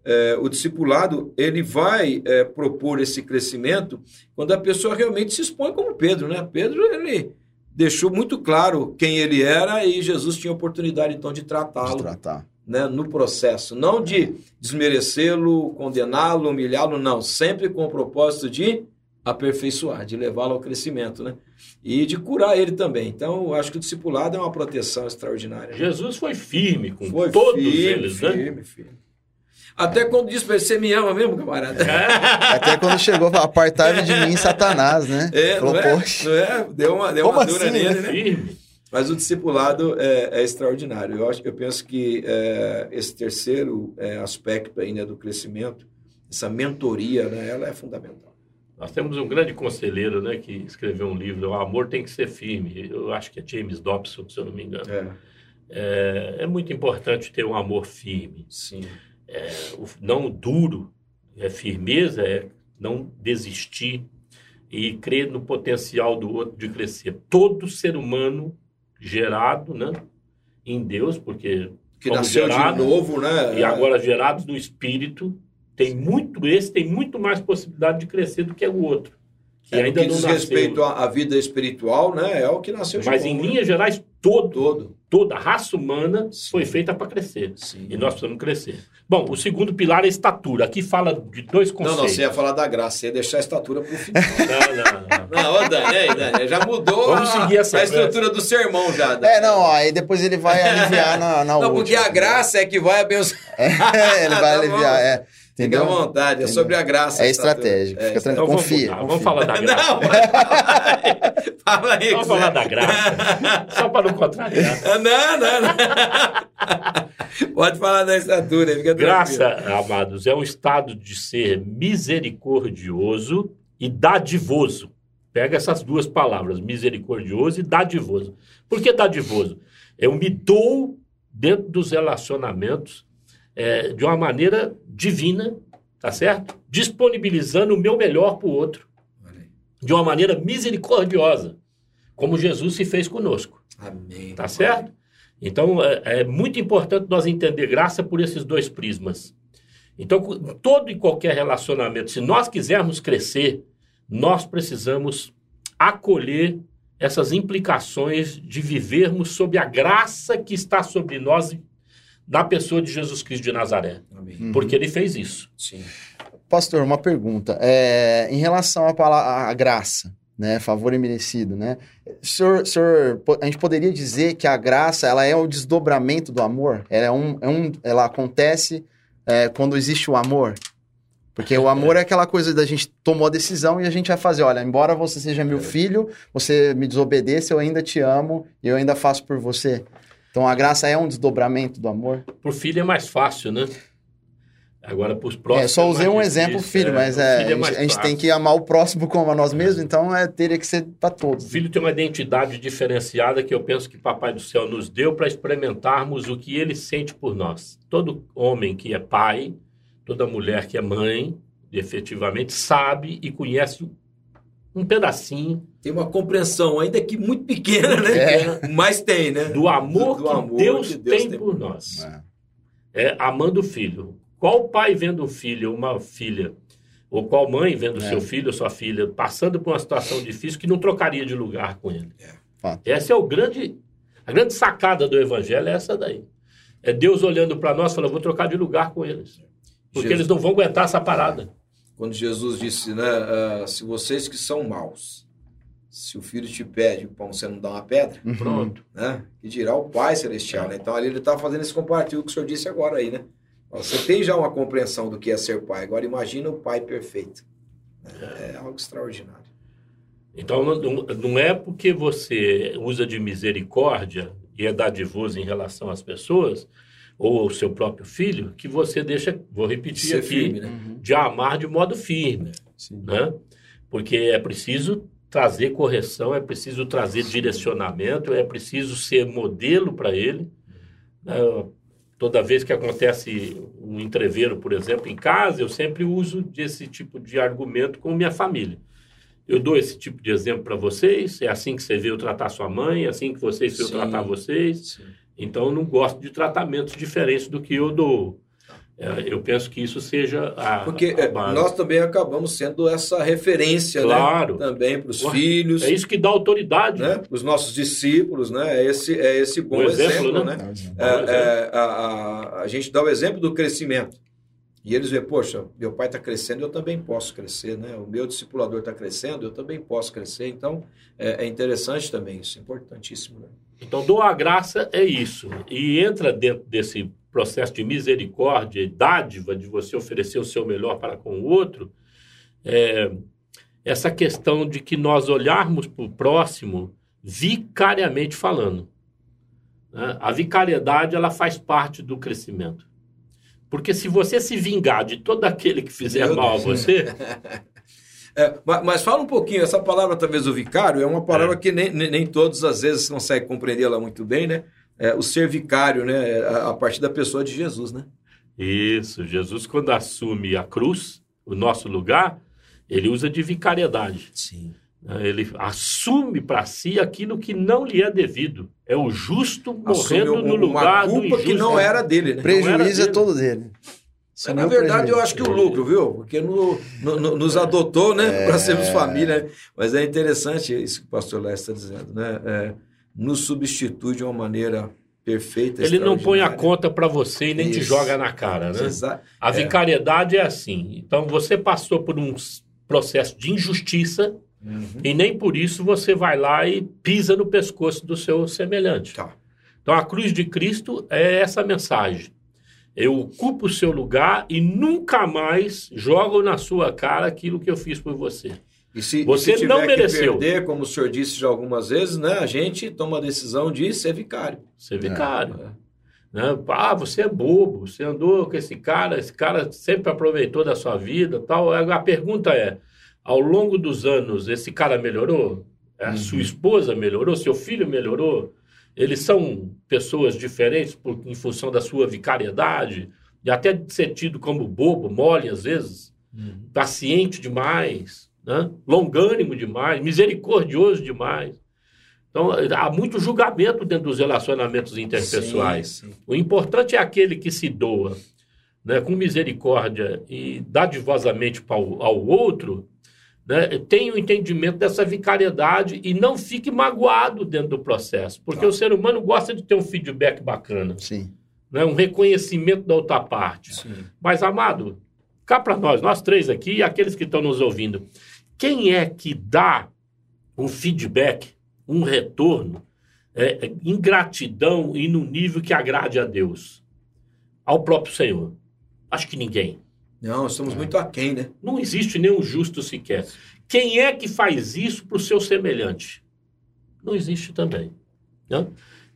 é, o discipulado ele vai é, propor esse crescimento quando a pessoa realmente se expõe como Pedro, né? Pedro ele deixou muito claro quem ele era e Jesus tinha oportunidade então de De tratá-lo tratar. Né, no processo, não de desmerecê-lo, condená-lo, humilhá-lo, não, sempre com o propósito de aperfeiçoar, de levá-lo ao crescimento, né? E de curar ele também. Então, eu acho que o discipulado é uma proteção extraordinária. Jesus foi firme com Foi todos firme, eles, né? firme, firme. Até quando disse pra ele, você me ama mesmo, camarada? Até quando chegou, falou, apartai de mim, Satanás, né? É, falou, não é? poxa. Não é? Deu uma, deu Como uma dura assim, nele, né? né? Firme. Mas o discipulado é, é extraordinário. Eu, acho, eu penso que é, esse terceiro é, aspecto ainda do crescimento, essa mentoria, né, ela é fundamental. Nós temos um grande conselheiro, né, que escreveu um livro, O Amor Tem que Ser Firme. Eu acho que é James Dobson, se eu não me engano. É, É, é muito importante ter um amor firme. sim. O não duro, é firmeza, é não desistir e crer no potencial do outro de crescer. Todo ser humano gerado, né, em Deus, porque Que nasceu gerado, de novo, né? e agora gerados no espírito, tem muito esse tem muito mais possibilidade de crescer do que o outro. Que é, no ainda que não diz nasceu. respeito à, à vida espiritual, né? É o que nasceu Mas em né? linhas gerais, todo, todo. toda a raça humana Sim. foi feita para crescer. Sim. E nós precisamos crescer. Bom, o segundo pilar é a estatura. Aqui fala de dois Não, conceitos. não, você ia falar da graça, você ia deixar a estatura pro final. não, não, não. não, ô Dani, aí, Dani, já mudou Vamos a, seguir a a estrutura do sermão já. Dani. É, não, ó, aí depois ele vai aliviar na, na Não, porque última. a graça é que vai abençoar. É, ele vai Tá aliviar, bom. é. Fica Entendeu? à vontade, é Entendeu? sobre a graça. É estratégico, É, fica tranquilo, Então vamos, confia. confia. vamos falar da graça. Não, mas- fala aí. Vamos falar da graça. Só para não contrariar. Não, não, não. Pode falar da estatura, fica Graça, tranquilo. amados, é um estado de ser misericordioso e dadivoso. Pega essas duas palavras, misericordioso e dadivoso. Por que dadivoso? Eu me dou dentro dos relacionamentos é, de uma maneira divina, tá certo? Disponibilizando o meu melhor para o outro, de uma maneira misericordiosa, como Jesus se fez conosco. Amém. Tá certo? Então, é, é muito importante nós entender graça por esses dois prismas. Então, todo e qualquer relacionamento, se nós quisermos crescer, nós precisamos acolher essas implicações de vivermos sob a graça que está sobre nós na pessoa de Jesus Cristo de Nazaré. Amém. Porque ele fez isso. Sim. Pastor, uma pergunta. É, em relação à palavra à graça, né? Favor imerecido, né? Senhor, senhor, a gente poderia dizer que a graça ela é o desdobramento do amor? Ela, é um, é um, ela acontece é, quando existe o amor? Porque o amor é aquela coisa da gente tomou a decisão e a gente vai fazer, olha, embora você seja meu filho, você me desobedeça, eu ainda te amo e eu ainda faço por você. Então a graça é um desdobramento do amor? Por filho é mais fácil, né? Agora, para os próximos. É, só usei é um exemplo, filho, mas pro é, filho a gente, mais a gente tem que amar o próximo como a nós mesmos, então é, teria que ser para todos. O filho tem uma identidade diferenciada que eu penso que Papai do Céu nos deu para experimentarmos o que ele sente por nós. Todo homem que é pai, toda mulher que é mãe, efetivamente sabe e conhece um pedacinho Tem uma compreensão, ainda que muito pequena, né? É. Mas tem, né? do amor, Do que, amor Deus que Deus tem, tem por nós. É. É amando o filho. Qual pai vendo um filho ou uma filha, ou qual mãe vendo É. seu filho ou sua filha passando por uma situação difícil que não trocaria de lugar com ele? Fato. Essa é o grande, a grande sacada do evangelho é essa daí. É Deus olhando para nós e falando, vou trocar de lugar com eles. Porque Jesus- eles não vão aguentar essa parada. Quando Jesus disse, né? ah, se vocês que são maus, se o filho te pede o pão, você não dá uma pedra, Uhum. Pronto. né? Que dirá o Pai Celestial, né? Então ali ele está fazendo esse compartilho que o senhor disse agora aí, né? Você tem já uma compreensão do que é ser pai. Agora imagina o pai perfeito. É algo extraordinário. Então não, não- não é porque você usa de misericórdia e é dadivoso em relação às pessoas, ou ao seu próprio filho, que você deixa, vou repetir Ser aqui, firme, né? Uhum. de amar de modo firme. Sim. né? Porque é preciso trazer correção, é preciso trazer direcionamento, é preciso ser modelo para ele. né? Toda vez que acontece um entreveiro, por exemplo, em casa, eu sempre uso desse tipo de argumento com minha família. Eu dou esse tipo de exemplo para vocês, é assim que você veio tratar sua mãe, é assim que vocês veio Sim. tratar vocês. Sim. Então, eu não gosto de tratamentos diferentes do que eu dou. É, eu penso que isso seja a. Porque a é, base. nós também acabamos sendo essa referência, Claro. né? Também para os filhos, É isso que dá autoridade. né? Para os nossos discípulos, né? É esse, é esse bom exemplo, exemplo, né? né? É, é, a, a, a gente dá o exemplo do crescimento. E eles veem, poxa, meu pai está crescendo, eu também posso crescer, né? O meu discipulador está crescendo, eu também posso crescer. Então, é, é interessante também isso, importantíssimo, né? Então, doar graça é isso. E entra dentro desse processo de misericórdia e dádiva de você oferecer o seu melhor para com o outro, é, essa questão de que nós olharmos para o próximo vicariamente falando. né? A vicariedade ela faz parte do crescimento. Porque se você se vingar de todo aquele que fizer Meu mal a Deus. você, É, ma- mas, fala um pouquinho, essa palavra, talvez, o vicário, é uma palavra É. que nem, nem, nem todos, às vezes, conseguem compreendê-la muito bem, né? É, o ser vicário, né? É A, a partir da pessoa de Jesus, né? Isso, Jesus, quando assume a cruz, o nosso lugar, ele usa de vicariedade. Sim. Né? Ele assume para si aquilo que não lhe é devido. É o justo Assume morrendo no uma lugar do culpa injusto. que não era dele, né? Prejuízo é todo dele. Mas, Só na verdade, eu prejuízo. acho que o lucro, viu? Porque no, no- no- nos adotou, né? Para sermos família. Mas é interessante isso que o pastor Léo está dizendo, né? É, nos substitui de uma maneira perfeita. Ele não põe a conta para você e nem te Isso. joga na cara, né? Exa- A É. vicariedade é assim. Então, você passou por um processo de injustiça Uhum. e nem por isso você vai lá e pisa no pescoço do seu semelhante. Tá. Então, a cruz de Cristo é essa mensagem. Eu ocupo o seu lugar e nunca mais jogo na sua cara aquilo que eu fiz por você. E se, Você e se não mereceu. perder, como o senhor disse já algumas vezes, né? A gente toma a decisão de ser vicário. Ser vicário. É. Né? Ah, você é bobo, você andou com esse cara, esse cara sempre aproveitou da sua vida tal. A pergunta é, ao longo dos anos, esse cara melhorou? A sua esposa melhorou? Seu filho melhorou? Eles são pessoas diferentes por, em função da sua vicariedade? E até de ser tido como bobo, mole às vezes, paciente demais, né? longânimo demais, misericordioso demais. Então, há muito julgamento dentro dos relacionamentos interpessoais. Sim, sim. O importante é aquele que se doa né, com misericórdia e dadivosamente ao, ao outro, né, tenha o entendimento dessa vicariedade e não fique magoado dentro do processo. Porque Tá. o ser humano gosta de ter um feedback bacana, Sim. né, um reconhecimento da outra parte. Sim. Mas, amado, cá para nós, nós três aqui e aqueles que estão nos ouvindo, quem é que dá um feedback, um retorno é, é, em gratidão e no nível que agrade a Deus? Ao próprio Senhor. Acho que ninguém. Não, estamos muito aquém, né? Não existe nenhum justo sequer. Quem é que faz isso para o seu semelhante? Não existe também. né?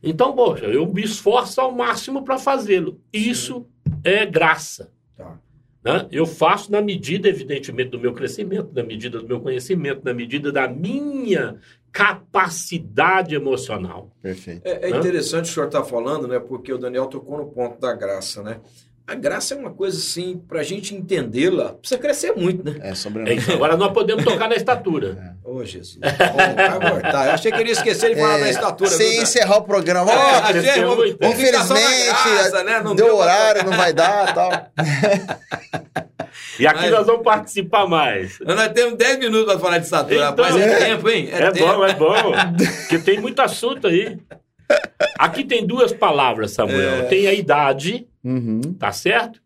Então, poxa, eu me esforço ao máximo para fazê-lo. Isso é graça. Tá. né? Eu faço na medida, evidentemente, do meu crescimento, na medida do meu conhecimento, na medida da minha capacidade emocional. Perfeito. É, é interessante o senhor estar falando, né? Porque o Daniel tocou no ponto da graça, né? A graça é uma coisa assim, para a gente entendê-la, precisa crescer muito, né? É É sobrenome. isso. Agora nós podemos tocar na estatura. Ô, Jesus. Bom, vai voltar. Eu achei que ele ia esquecer de falar da estatura. Sem viu, encerrar o programa. É, Ó, a gente- vamos- Infelizmente, graça, né? Não deu deu horário, não vai dar tal. E aqui Mas- nós vamos participar mais. Nós temos 10 minutos para falar de estatura, Então, rapaz. É, é. tempo, hein? É, tempo. bom, é bom. Porque tem muito assunto aí. Aqui tem duas palavras, Samuel. É. Tem a idade, Uhum. tá certo?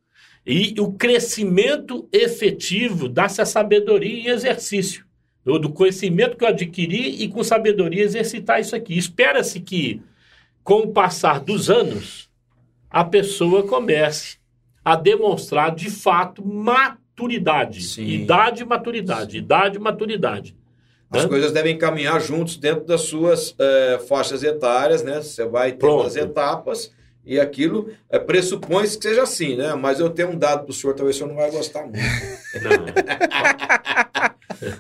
E o crescimento efetivo dessa sabedoria em exercício. Eu, do conhecimento que eu adquiri e com sabedoria exercitar isso aqui. Espera-se que, com o passar dos anos, a pessoa comece a demonstrar de fato maturidade. Sim. Idade e maturidade. Idade e maturidade. As Hã? coisas devem caminhar juntos dentro das suas eh, faixas etárias, né? Você vai ter as etapas e aquilo eh, pressupõe que seja assim, né? Mas eu tenho um dado para o senhor, talvez o senhor não vai gostar muito. Não,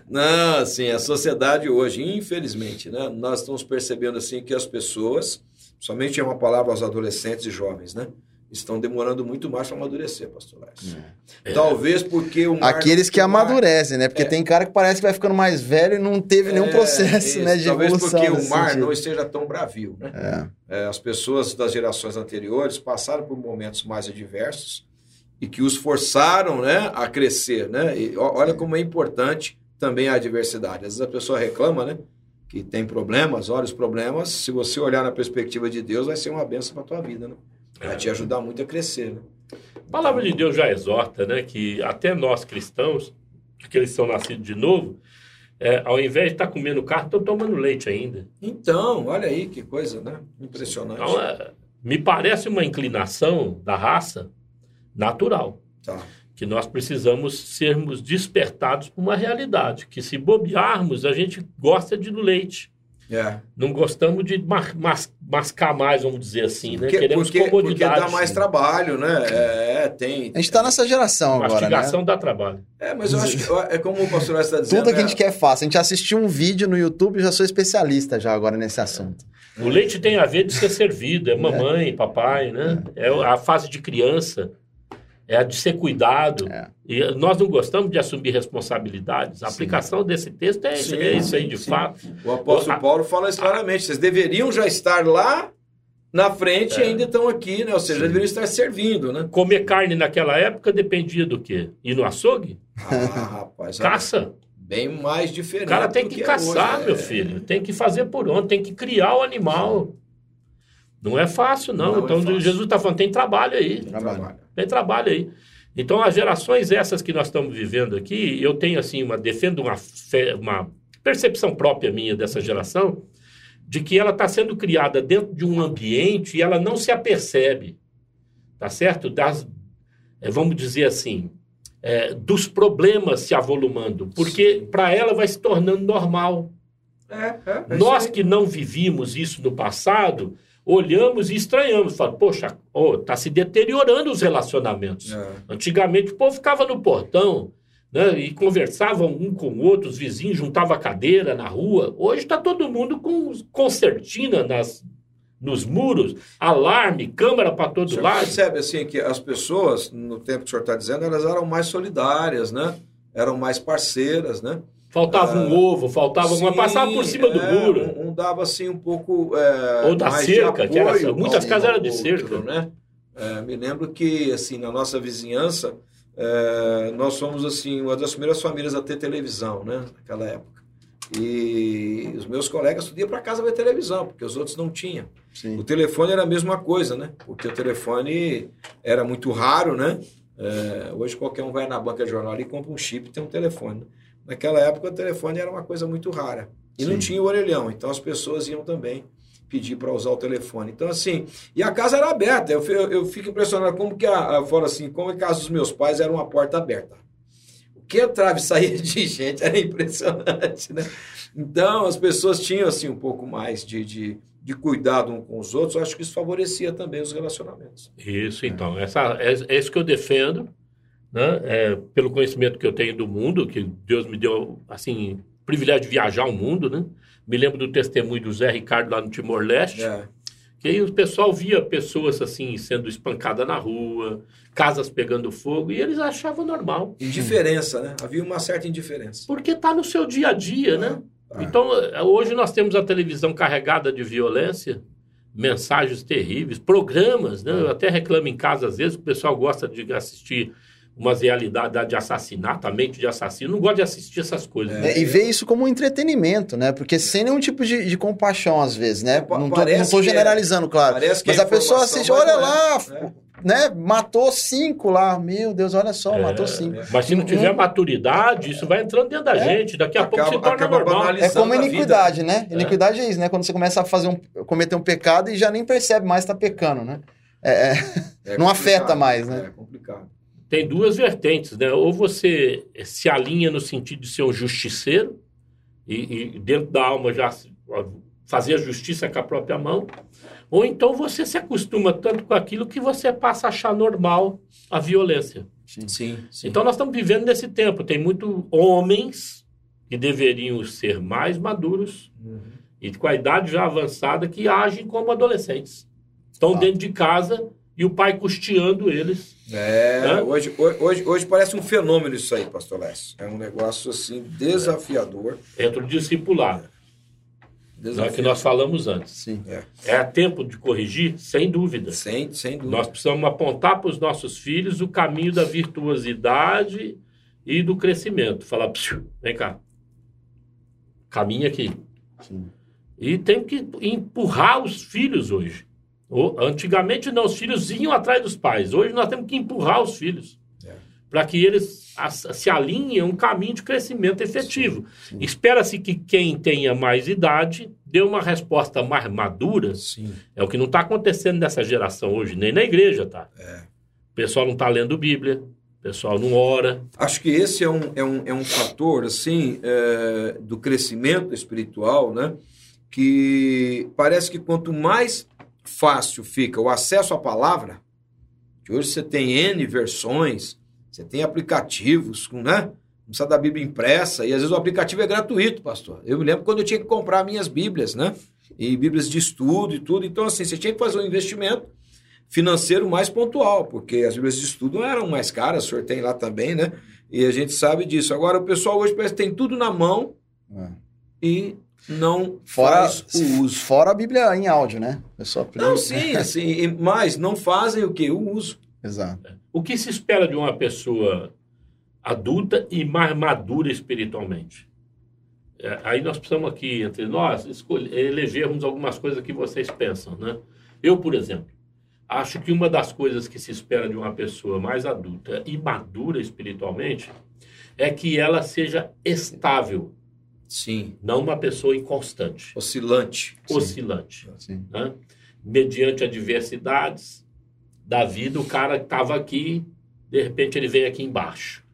Não, assim, a sociedade hoje, infelizmente, né? Nós estamos percebendo assim que as pessoas, somente é uma palavra aos adolescentes e jovens, né? Estão demorando muito mais para amadurecer, pastor Lars. É. Talvez porque o mar Aqueles que amadurecem, né? Porque tem cara que parece que vai ficando mais velho e não teve nenhum É, processo, né, de Talvez evolução. porque o mar sentido. não esteja tão bravio, né? É. É, as pessoas das gerações anteriores passaram por momentos mais adversos e que os forçaram né, a crescer. Né? E olha como é importante também a adversidade. Às vezes a pessoa reclama né, que tem problemas, olha os problemas, se você olhar na perspectiva de Deus, vai ser uma benção para a tua vida. Né? Vai te ajudar muito a crescer. Né? A palavra de Deus já exorta né, que até nós cristãos, que eles são nascidos de novo, é, ao invés de estar comendo carne, estão tomando leite ainda. Então, olha aí que coisa, né? Impressionante. Então, é, me parece uma inclinação da raça natural. Tá. Que nós precisamos sermos despertados para uma realidade. Que se bobearmos, a gente gosta de leite. É. Não gostamos de mas, mas, mascar mais, vamos dizer assim, né? Porque, Queremos porque, comodidade. Porque dá mais trabalho, né? É, tem. A gente está nessa geração agora, né? Mastigação dá trabalho. É, mas eu acho que é como o pastor está dizendo. Tudo que a né? gente quer é fácil. A gente assistiu um vídeo no YouTube e já sou especialista já agora nesse assunto. O leite tem a ver de ser servido, é mamãe, papai, né? É a fase de criança, é a de ser cuidado. É. E nós não gostamos de assumir responsabilidades. A aplicação desse texto é, Sim, é isso aí, de sim. fato. O apóstolo A- Paulo fala isso claramente. Vocês deveriam já estar lá na frente É. e ainda estão aqui, né? Ou seja, deveriam estar servindo, né? Comer carne naquela época dependia do quê? Ir no açougue? Ah, rapaz, Caça. bem mais O diferente. cara tem do que é caçar, hoje, meu é. filho. Tem que fazer por onde, tem que criar o animal. Não é fácil, não. Não é então, fácil. Jesus está falando, tem trabalho aí. Trabalho. Tem trabalho aí. Então, as gerações essas que nós estamos vivendo aqui, eu tenho, assim, uma, defendo uma, fé- uma percepção própria minha dessa geração, de que ela está sendo criada dentro de um ambiente e ela não se apercebe, tá certo? Das, eh, vamos dizer assim, eh, dos problemas se avolumando, porque para ela vai se tornando normal. É, é, é Nós que não vivíamos isso no passado, olhamos e estranhamos. Falamos, poxa, está se deteriorando os relacionamentos. É. Antigamente o povo ficava no portão né, e conversavam um com o outro, os vizinhos juntavam a cadeira na rua. Hoje está todo mundo com concertina nas, nos muros, alarme, câmera para todo lado. percebe assim que as pessoas, no tempo que o senhor está dizendo, elas eram mais solidárias, né? Eram mais parceiras, né? Faltava um ovo, faltava uma, Sim, passava por cima do é, muro. Um, um dava assim um pouco. é, Ou da mais de cerca, que era- muitas ao casas eram de outro, cerca. Né? É, me lembro que, assim, na nossa vizinhança, é, nós fomos, assim, uma das primeiras famílias a ter televisão, né? Naquela época. E os meus colegas iam para casa ver televisão, porque os outros não tinham. Sim. O telefone era a mesma coisa, né? Porque o telefone era muito raro, né? É, hoje qualquer um vai na banca de jornal e compra um chip e tem um telefone. Naquela época o telefone era uma coisa muito rara. E não Sim. tinha o orelhão, então as pessoas iam também pedir para usar o telefone. Então, assim, e a casa era aberta. Eu, eu, eu fico impressionado como que a, falo assim, como a casa dos meus pais era uma porta aberta. O que entrava e saía de gente era impressionante, né? Então, as pessoas tinham, assim, um pouco mais de, de, de cuidado um com os outros. Eu acho que isso favorecia também os relacionamentos. Isso, então. Essa, é, é isso que eu defendo, né? É, pelo conhecimento que eu tenho do mundo, que Deus me deu, assim, privilégio de viajar o mundo, né? Me lembro do testemunho do Zé Ricardo lá no Timor-Leste, É. que aí o pessoal via pessoas, assim, sendo espancadas na rua, casas pegando fogo, e eles achavam normal. Indiferença, né? Havia uma certa indiferença. Porque está no seu dia a dia, né? Ah. Então, eh, hoje nós temos a televisão carregada de violência, mensagens terríveis, programas, né? Eu até reclamo em casa, às vezes, o pessoal gosta de assistir umas realidades de assassinato, a mente de assassino. Não gosta de assistir essas coisas. É. né? É, e ver isso como um entretenimento, né? Porque sem nenhum tipo de, de compaixão, às vezes, né? É, não, tô, não tô é- generalizando, claro. Parece que Mas é a pessoa assiste, olha não é, lá, né? né? Matou cinco lá. Meu Deus, olha só, É, matou cinco. Mas se não tiver Hum. maturidade, isso vai entrando dentro da É. gente. Daqui a pouco Acaba- se torna normal. É como a iniquidade, né? É. Iniquidade é isso, né? Quando você começa a fazer um, cometer um pecado e já nem percebe mais que tá pecando, né? É, é. É Não complicado, afeta mais, né? É complicado. Tem duas vertentes, né? Ou você se alinha no sentido de ser um justiceiro e, e dentro da alma já fazer a justiça com a própria mão, ou então você se acostuma tanto com aquilo que você passa a achar normal a violência. Sim, sim. Então nós estamos vivendo nesse tempo. Tem muitos homens que deveriam ser mais maduros Uhum. e com a idade já avançada que agem como adolescentes. Estão Ah. dentro de casa e o pai custeando eles. É, Hã? hoje, hoje, hoje parece um fenômeno isso aí, pastor Lécio. É um negócio assim desafiador. Entra o discipulado. É o que nós falamos antes. Sim. É a tempo de corrigir? Sem dúvida. Sem, sem dúvida. Nós precisamos apontar para os nossos filhos o caminho da virtuosidade e do crescimento. Falar, "Psiu, vem cá. Caminha aqui. Sim. E tem que empurrar os filhos hoje. Antigamente não, os filhos iam atrás dos pais. Hoje nós temos que empurrar os filhos. É. Para que eles se alinhem a um caminho de crescimento efetivo. Espera-se que quem tenha mais idade dê uma resposta mais madura. Sim. É o que não está acontecendo nessa geração hoje, nem na igreja, tá? O pessoal não está lendo Bíblia, o pessoal não ora. Acho que esse é um, é um, é um fator, assim, é, do crescimento espiritual, né? Que parece que quanto mais fácil fica o acesso à palavra, que hoje você tem N versões, você tem aplicativos, né? Não precisa da Bíblia impressa, e às vezes o aplicativo é gratuito, pastor. Eu me lembro quando eu tinha que comprar minhas Bíblias, né? E Bíblias de estudo e tudo. Então, assim, você tinha que fazer um investimento financeiro mais pontual, porque as Bíblias de estudo eram mais caras, o senhor tem lá também, né? E a gente sabe disso. Agora, o pessoal hoje parece que tem tudo na mão É. e não Fora, faz o uso. fora a Bíblia em áudio, né? Eu só Não, sim, assim, mas não fazem o quê? O uso. Exato. O que se espera de uma pessoa adulta e mais madura espiritualmente? É, aí nós precisamos aqui, entre nós, escolher, elegermos algumas coisas que vocês pensam, né? Eu, por exemplo, acho que uma das coisas que se espera de uma pessoa mais adulta e madura espiritualmente é que ela seja estável, Sim. não uma pessoa inconstante, Oscilante. oscilante. Sim. né? mediante adversidades da vida, o cara estava aqui, de repente ele veio aqui embaixo.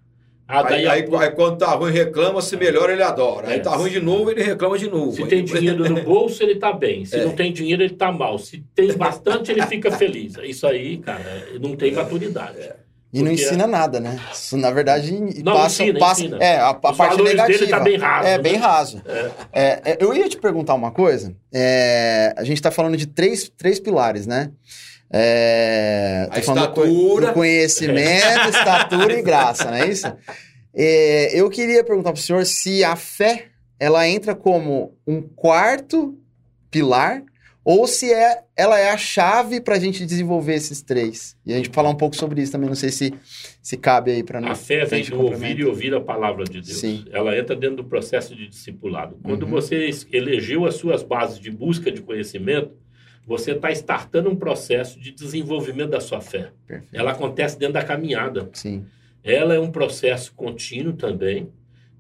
Ah, Aí, a- aí, aí quando tá ruim, reclama, se melhora, ele adora. Aí É. tá ruim de novo, ele reclama de novo. se Aí tem dinheiro no bolso, ele está bem. Se É. não tem dinheiro, ele está mal. Se tem bastante, ele fica feliz. Isso aí, cara, não tem maturidade. E não ensina nada, né? Isso, na verdade, Não, passa, ensina, passa ensina. é a, a parte valores dele negativa. tá bem raso, É né? bem raso. É, é, eu ia te perguntar uma coisa. É, a gente está falando de três, três pilares, né? É, A co- estatura. do conhecimento, estatura e graça, não é isso? É, eu queria perguntar para o senhor se a fé ela entra como um quarto pilar ou se é, ela é a chave para a gente desenvolver esses três. E a gente falar um pouco sobre isso também, não sei se, se cabe aí para A nós. fé pra vem do ouvir e ouvir a palavra de Deus. Sim. Ela entra dentro do processo de discipulado. Quando Uhum. você elegeu as suas bases de busca de conhecimento, você está startando um processo de desenvolvimento da sua fé. Perfeito. Ela acontece dentro da caminhada. Sim. Ela é um processo contínuo também.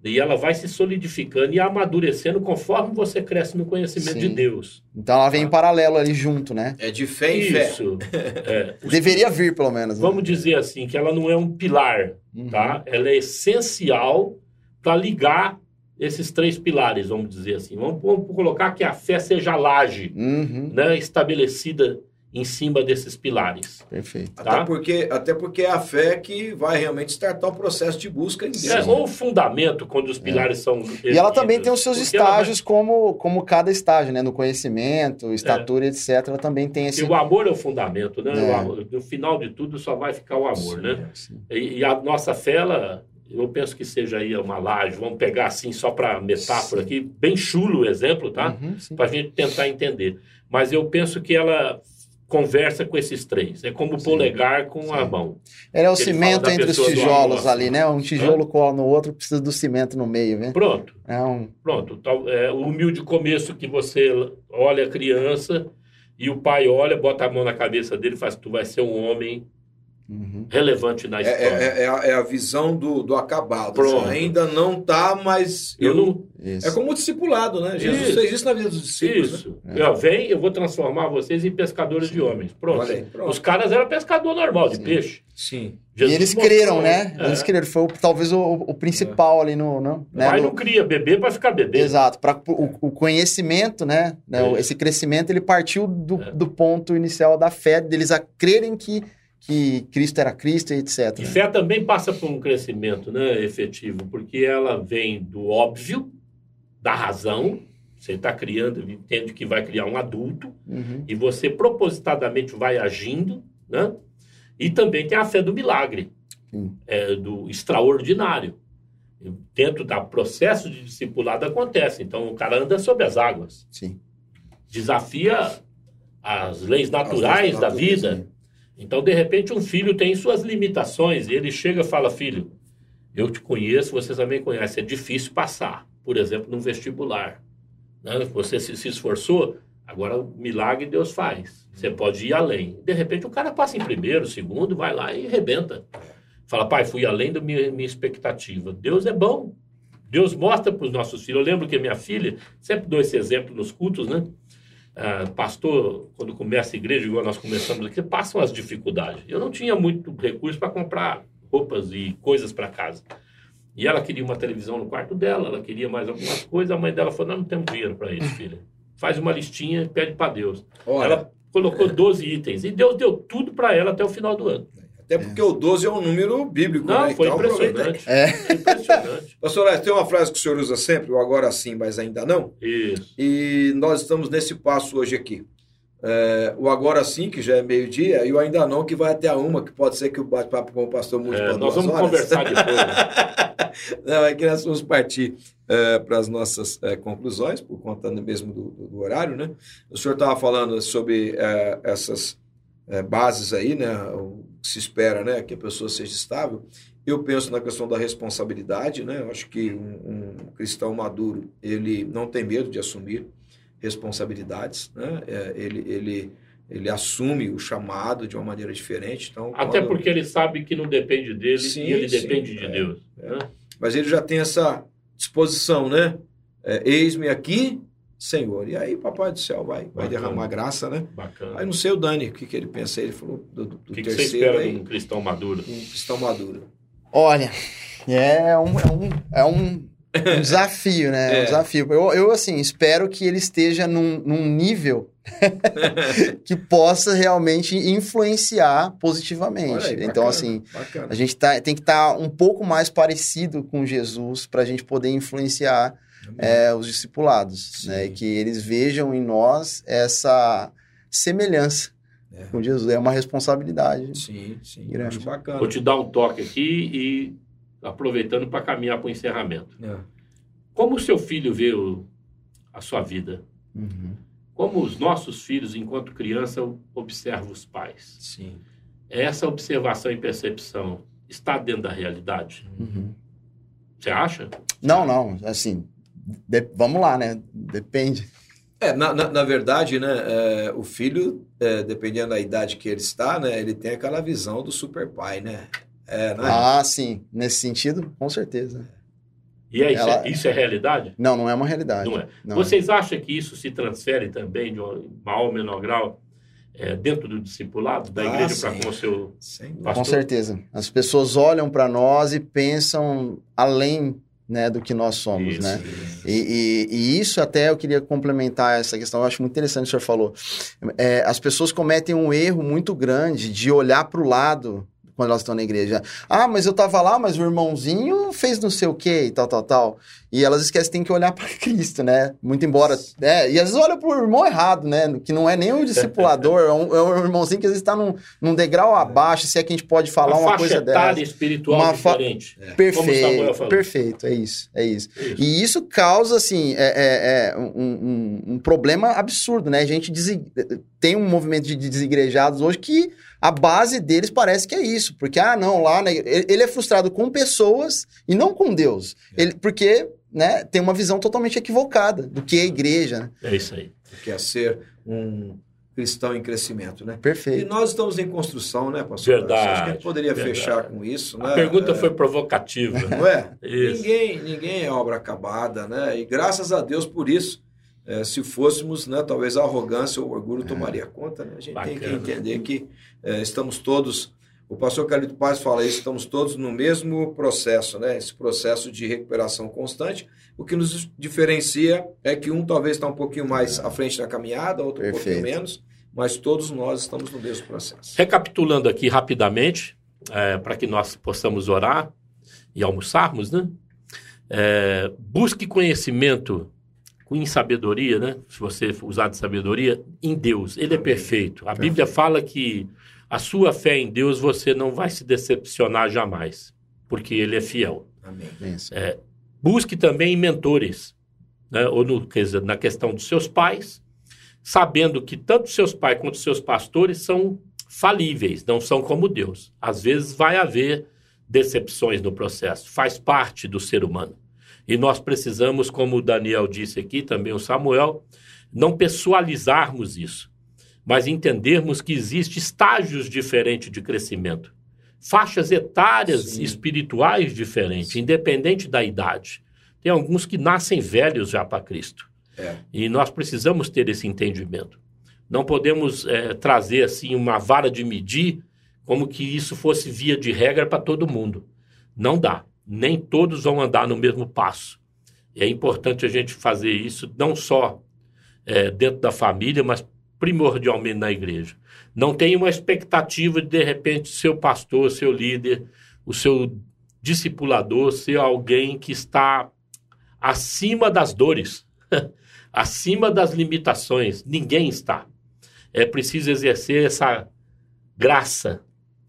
E ela vai se solidificando e amadurecendo conforme você cresce no conhecimento Sim. de Deus. Então ela vem em paralelo ali junto, né? É de fé em fé. Isso. É, os- Deveria vir, pelo menos. né? Vamos dizer assim, que ela não é um pilar, Uhum. tá? Ela é essencial para ligar esses três pilares, vamos dizer assim. Vamos, vamos colocar que a fé seja a laje, Uhum. né? Estabelecida em cima desses pilares. Perfeito. Até, Tá. porque, até porque é a fé que vai realmente startar o processo de busca em Deus. É, ou o fundamento, quando os pilares são. E ela também tem os seus Porque ela vai- estágios, como, como cada estágio, né? No conhecimento, estatura, etc. Ela também tem esse. E o amor é o fundamento, né? É. O amor- no final de tudo só vai ficar o amor, Sim, né? Sim. E, e a nossa fé, ela, eu penso que seja aí uma laje. Vamos pegar assim, só para metáfora aqui, bem chulo o exemplo, tá? Uhum, sim. Para a gente tentar entender. Mas eu penso que ela conversa com esses três. É como o polegar com a Sim. mão. Ele é o cimento entre os tijolos ali, né? Um tijolo cola no outro, precisa do cimento no meio, né? Pronto, É um. pronto. Tal- é, o humilde começo que você olha a criança e o pai olha, bota a mão na cabeça dele e faz: Tu vai ser um homem Uhum. relevante na É, história. é- é a, é a visão do, do acabado. Pronto. Assim, ainda não tá, mas Eu eu, não. Isso. É como o discipulado, né? Jesus Isso. fez isso na vida dos discípulos. Né? Isso. É. Ó, vem, eu vou transformar vocês em pescadores de homens. Pronto. Aí, pronto. Os caras eram pescador normal, de Sim. peixe. Sim. E Jesus eles mostrou, creram, né? é. Eles creram. Foi talvez o, o principal ali no. no né? No- não cria bebê para ficar bebê. Exato. Para o, o conhecimento, né? né. Esse crescimento ele partiu do, É. do ponto inicial da fé deles a crerem que, que Cristo era Cristo e etc. E fé também passa por um crescimento né, efetivo, porque ela vem do óbvio, da razão. Você está criando, entende que vai criar um adulto, Uhum. e você propositadamente vai agindo, né? E também tem a fé do milagre, é, do extraordinário. Dentro do processo de discipulado acontece. Então, o cara anda sobre as águas. Sim. Desafia as leis naturais As leis da naturais, vida. sim. Então, de repente, um filho tem suas limitações. E ele chega e fala, filho, eu te conheço, você também conhece. É difícil passar, por exemplo, num vestibular. né? Você se, se esforçou, agora o milagre Deus faz. Você pode ir além. De repente, o cara passa em primeiro, segundo, vai lá e arrebenta. Fala, pai, fui além da minha, minha expectativa. Deus é bom. Deus mostra para os nossos filhos. Eu lembro que minha filha, sempre dou esse exemplo nos cultos, né? Ah, pastor, quando começa a igreja, igual nós começamos aqui, passam as dificuldades. Eu não tinha muito recurso para comprar roupas e coisas para casa. E ela queria uma televisão no quarto dela, ela queria mais algumas coisas. A mãe dela falou: Não, não temos dinheiro para isso, filha. Faz uma listinha e pede para Deus. Olha, ela colocou 12 itens e Deus deu tudo para ela até o final do ano. Até porque o 12 é um número bíblico, Não, né? foi Então, impressionante. É. Foi impressionante. Pastor Alex, tem uma frase que o senhor usa sempre, o agora sim, mas ainda não. Isso. E nós estamos nesse passo hoje aqui. É, o agora sim, que já é meio-dia, e o ainda não, que vai até a uma, que pode ser que o bate-papo com o pastor mude É, para nós vamos horas. conversar depois. né? Não, é que nós vamos partir para as nossas é, conclusões, por conta mesmo do, do- do horário, né? O senhor estava falando sobre é, essas é, bases aí, né? O que se espera, né? Que a pessoa seja estável. Eu penso na questão da responsabilidade, né? Eu acho que um, um cristão maduro, ele não tem medo de assumir responsabilidades, né? É, ele, ele, ele assume o chamado de uma maneira diferente. Então, Até quando- porque ele sabe que não depende dele Sim, e ele sim, depende de é, Deus. é. né? mas ele já tem essa disposição, né? É, Eis-me aqui, Senhor. E aí, Papai do Céu vai, vai derramar graça, né? Bacana. Aí não sei o Dani, o que, que ele pensa. Ele falou do, do O que, que você terceiro espera aí, de um cristão maduro? um cristão maduro. Olha, é um, é um, é um, um desafio, né? É É. um desafio. Eu, eu, assim, espero que ele esteja num, num nível que possa realmente influenciar positivamente. Aí, então, bacana, assim, Bacana. a gente tá, tem que estar um pouco mais parecido com Jesus para a gente poder influenciar é, os discipulados, Sim. né? E que eles vejam em nós essa semelhança É. com Jesus. É uma responsabilidade. Sim, sim. Grande. Acho bacana. Vou te dar um toque aqui e aproveitando para caminhar para o encerramento. É. Como o seu filho vê o- a sua vida? Uhum. Como os nossos filhos, enquanto criança, observam os pais? Sim. Essa observação e percepção está dentro da realidade? Uhum. Você acha? Não, não, assim, de- vamos lá, né? Depende. É, na, na, na verdade, né, é, o filho, é, dependendo da idade que ele está, né, ele tem aquela visão do super pai, né? É, né? Ah, sim, nesse sentido, com certeza. E é, isso, Ela- é, isso é realidade? Não, não é uma realidade. Não é. Não Vocês acham que isso se transfere também, de um maior ou menor grau, é, dentro do discipulado da Ah, igreja para com o seu dúvida. Com pastor? certeza. As pessoas olham para nós e pensam além né, do que nós somos, Isso. né? E, e- e isso até eu queria complementar essa questão, eu acho muito interessante o que o senhor falou. É, as pessoas cometem um erro muito grande de olhar para o lado quando elas estão na igreja. Ah, mas eu tava lá, mas o irmãozinho fez não sei o quê e tal, tal, tal. E elas esquecem que tem que olhar para Cristo, né? Muito embora. É, e às vezes olha pro irmão errado, né? Que não é nem discipulador, é um, é um irmãozinho que às vezes está num, num degrau abaixo, se é que a gente pode falar uma, faixa coisa dessa. espiritual Uma fa- diferente. Samuel Perfeito, perfeito, é isso, é isso. Isso. E isso causa, assim, é, é- é um, um- um problema absurdo, né? A gente tem um movimento de desigrejados hoje que a base deles parece que é isso. Porque, ah, não, lá... né, ele é frustrado com pessoas e não com Deus. Ele, porque, né, tem uma visão totalmente equivocada do que é a igreja, né? É isso aí. Que é ser um cristão em crescimento, né? E Perfeito. nós estamos em construção, né, pastor? Verdade, Acho que a gente poderia verdade. fechar com isso, né? A pergunta É, foi provocativa. Não é? Isso. Ninguém, ninguém é obra acabada, né? E graças a Deus por isso. É, se fôssemos, né, talvez a arrogância ou o orgulho tomaria conta. Né? A gente tem que Bacana. entender que é, estamos todos. O pastor Carlito Paz fala isso, estamos todos no mesmo processo, né? Esse processo de recuperação constante. O que nos diferencia é que um talvez está um pouquinho mais à frente da caminhada, outro um pouquinho Perfeito. menos, mas todos nós estamos no mesmo processo. Recapitulando aqui rapidamente, para que nós possamos orar e almoçarmos, né? É, busque conhecimento com sabedoria, né? Se você usar de sabedoria, em Deus. Ele é perfeito. A Bíblia fala que a sua fé em Deus você não vai se decepcionar jamais, porque Ele é fiel. Amém. É, busque também mentores, né? ou no, dizer, na questão dos seus pais, sabendo que tanto seus pais quanto seus pastores são falíveis, não são como Deus. Às vezes vai haver decepções no processo, faz parte do ser humano. E nós precisamos, como o Daniel disse aqui, também o Samuel, não pessoalizarmos isso, mas entendermos que existem estágios diferentes de crescimento, faixas etárias Sim. espirituais diferentes, Sim. independente da idade. Tem alguns que nascem velhos já para Cristo. É. E nós precisamos ter esse entendimento. Não podemos é, trazer assim uma vara de medir como que isso fosse via de regra para todo mundo. Não dá. Nem todos vão andar no mesmo passo. É importante a gente fazer isso não só é, dentro da família, mas primordialmente na igreja. Não tem uma expectativa de, de repente, seu pastor, seu líder, o seu discipulador ser alguém que está acima das dores, acima das limitações. Ninguém está. É preciso exercer essa graça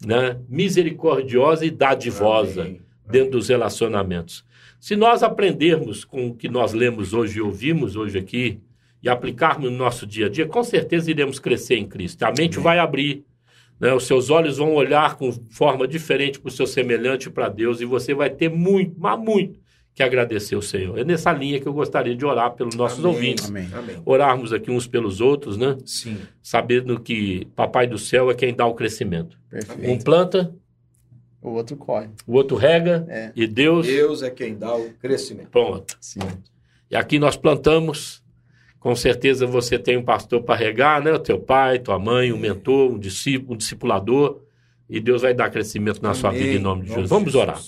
né, misericordiosa e dadivosa Amém. dentro dos relacionamentos. Se nós aprendermos com o que nós lemos hoje e ouvimos hoje aqui, e aplicarmos no nosso dia a dia, com certeza iremos crescer em Cristo. A mente Amém. vai abrir, né? os seus olhos vão olhar com forma diferente para o seu semelhante para Deus, e você vai ter muito, mas muito, que agradecer ao Senhor. É nessa linha que eu gostaria de orar pelos nossos Amém. ouvintes. Amém. Orarmos aqui uns pelos outros, né? Sim. Sabendo que Papai do Céu é quem dá o crescimento. Perfeito. Um planta, o outro corre. O outro rega é. e Deus. Deus é quem dá o crescimento. Pronto. Sim. E aqui nós plantamos. Com certeza você tem um pastor para regar, né? O teu pai, tua mãe, um mentor, um discípulo, um discipulador. E Deus vai dar crescimento na Amém. sua vida em nome de Jesus. Vamos orar.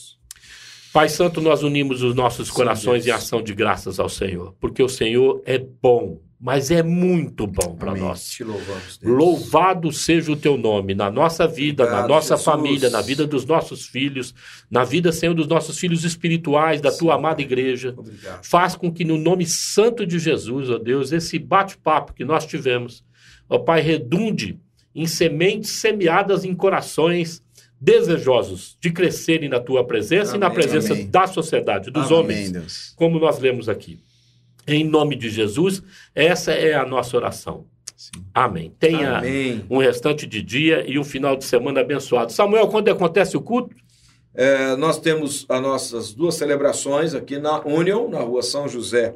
Pai Santo, nós unimos os nossos corações Sim, em ação de graças ao Senhor, porque o Senhor é bom, mas é muito bom para nós. Te louvamos, Deus. Louvado seja o teu nome na nossa vida, Obrigado, na nossa Jesus. família, na vida dos nossos filhos, na vida, Senhor, dos nossos filhos espirituais, da Sim, tua amada igreja. Obrigado. Faz com que no nome santo de Jesus, ó Deus, esse bate-papo que nós tivemos, ó Pai, redunde em sementes semeadas em corações desejosos de crescerem na tua presença amém, e na presença amém. da sociedade, dos amém, homens, Deus. como nós lemos aqui. Em nome de Jesus, essa é a nossa oração. Sim. Amém. Tenha um restante de dia e um final de semana abençoado. Samuel, quando acontece o culto? É, nós temos as nossas duas celebrações aqui na Union, na rua São José,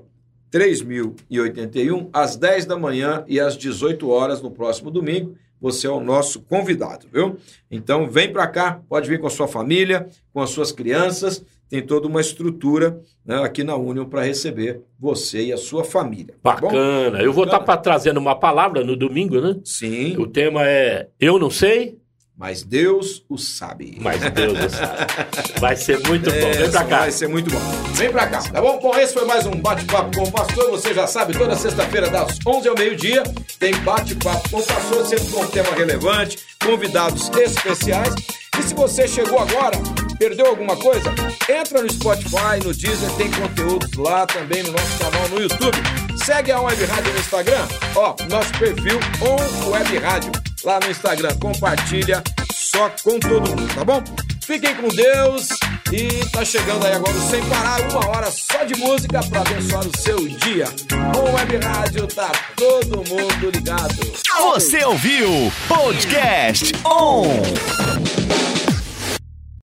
3081, às 10 da manhã e às 18 horas no próximo domingo você é o nosso convidado, viu? Então vem para cá, pode vir com a sua família, com as suas crianças, tem toda uma estrutura né, aqui na União para receber você e a sua família. Tá Bacana. Eu vou estar tá trazendo uma palavra no domingo, né? Sim. O tema é Eu não sei, mas Deus o sabe. Mas Deus o sabe. Vai ser muito bom. Vem pra cá. Vai ser muito bom. Vem pra cá, tá bom? Bom, esse foi mais um bate-papo com o pastor. Você já sabe, toda sexta-feira, das 11 ao meio-dia, tem bate-papo com o pastor, sempre com um tema relevante, convidados especiais. E se você chegou agora, perdeu alguma coisa, entra no Spotify, no Deezer, tem conteúdos lá também no nosso canal no YouTube. Segue a Web Rádio no Instagram, ó, nosso perfil On Web Rádio lá no Instagram. Compartilha só com todo mundo, tá bom? Fiquem com Deus e tá chegando aí agora sem parar uma hora só de música para abençoar o seu dia. Com Web Rádio tá todo mundo ligado. Você ouviu Podcast On.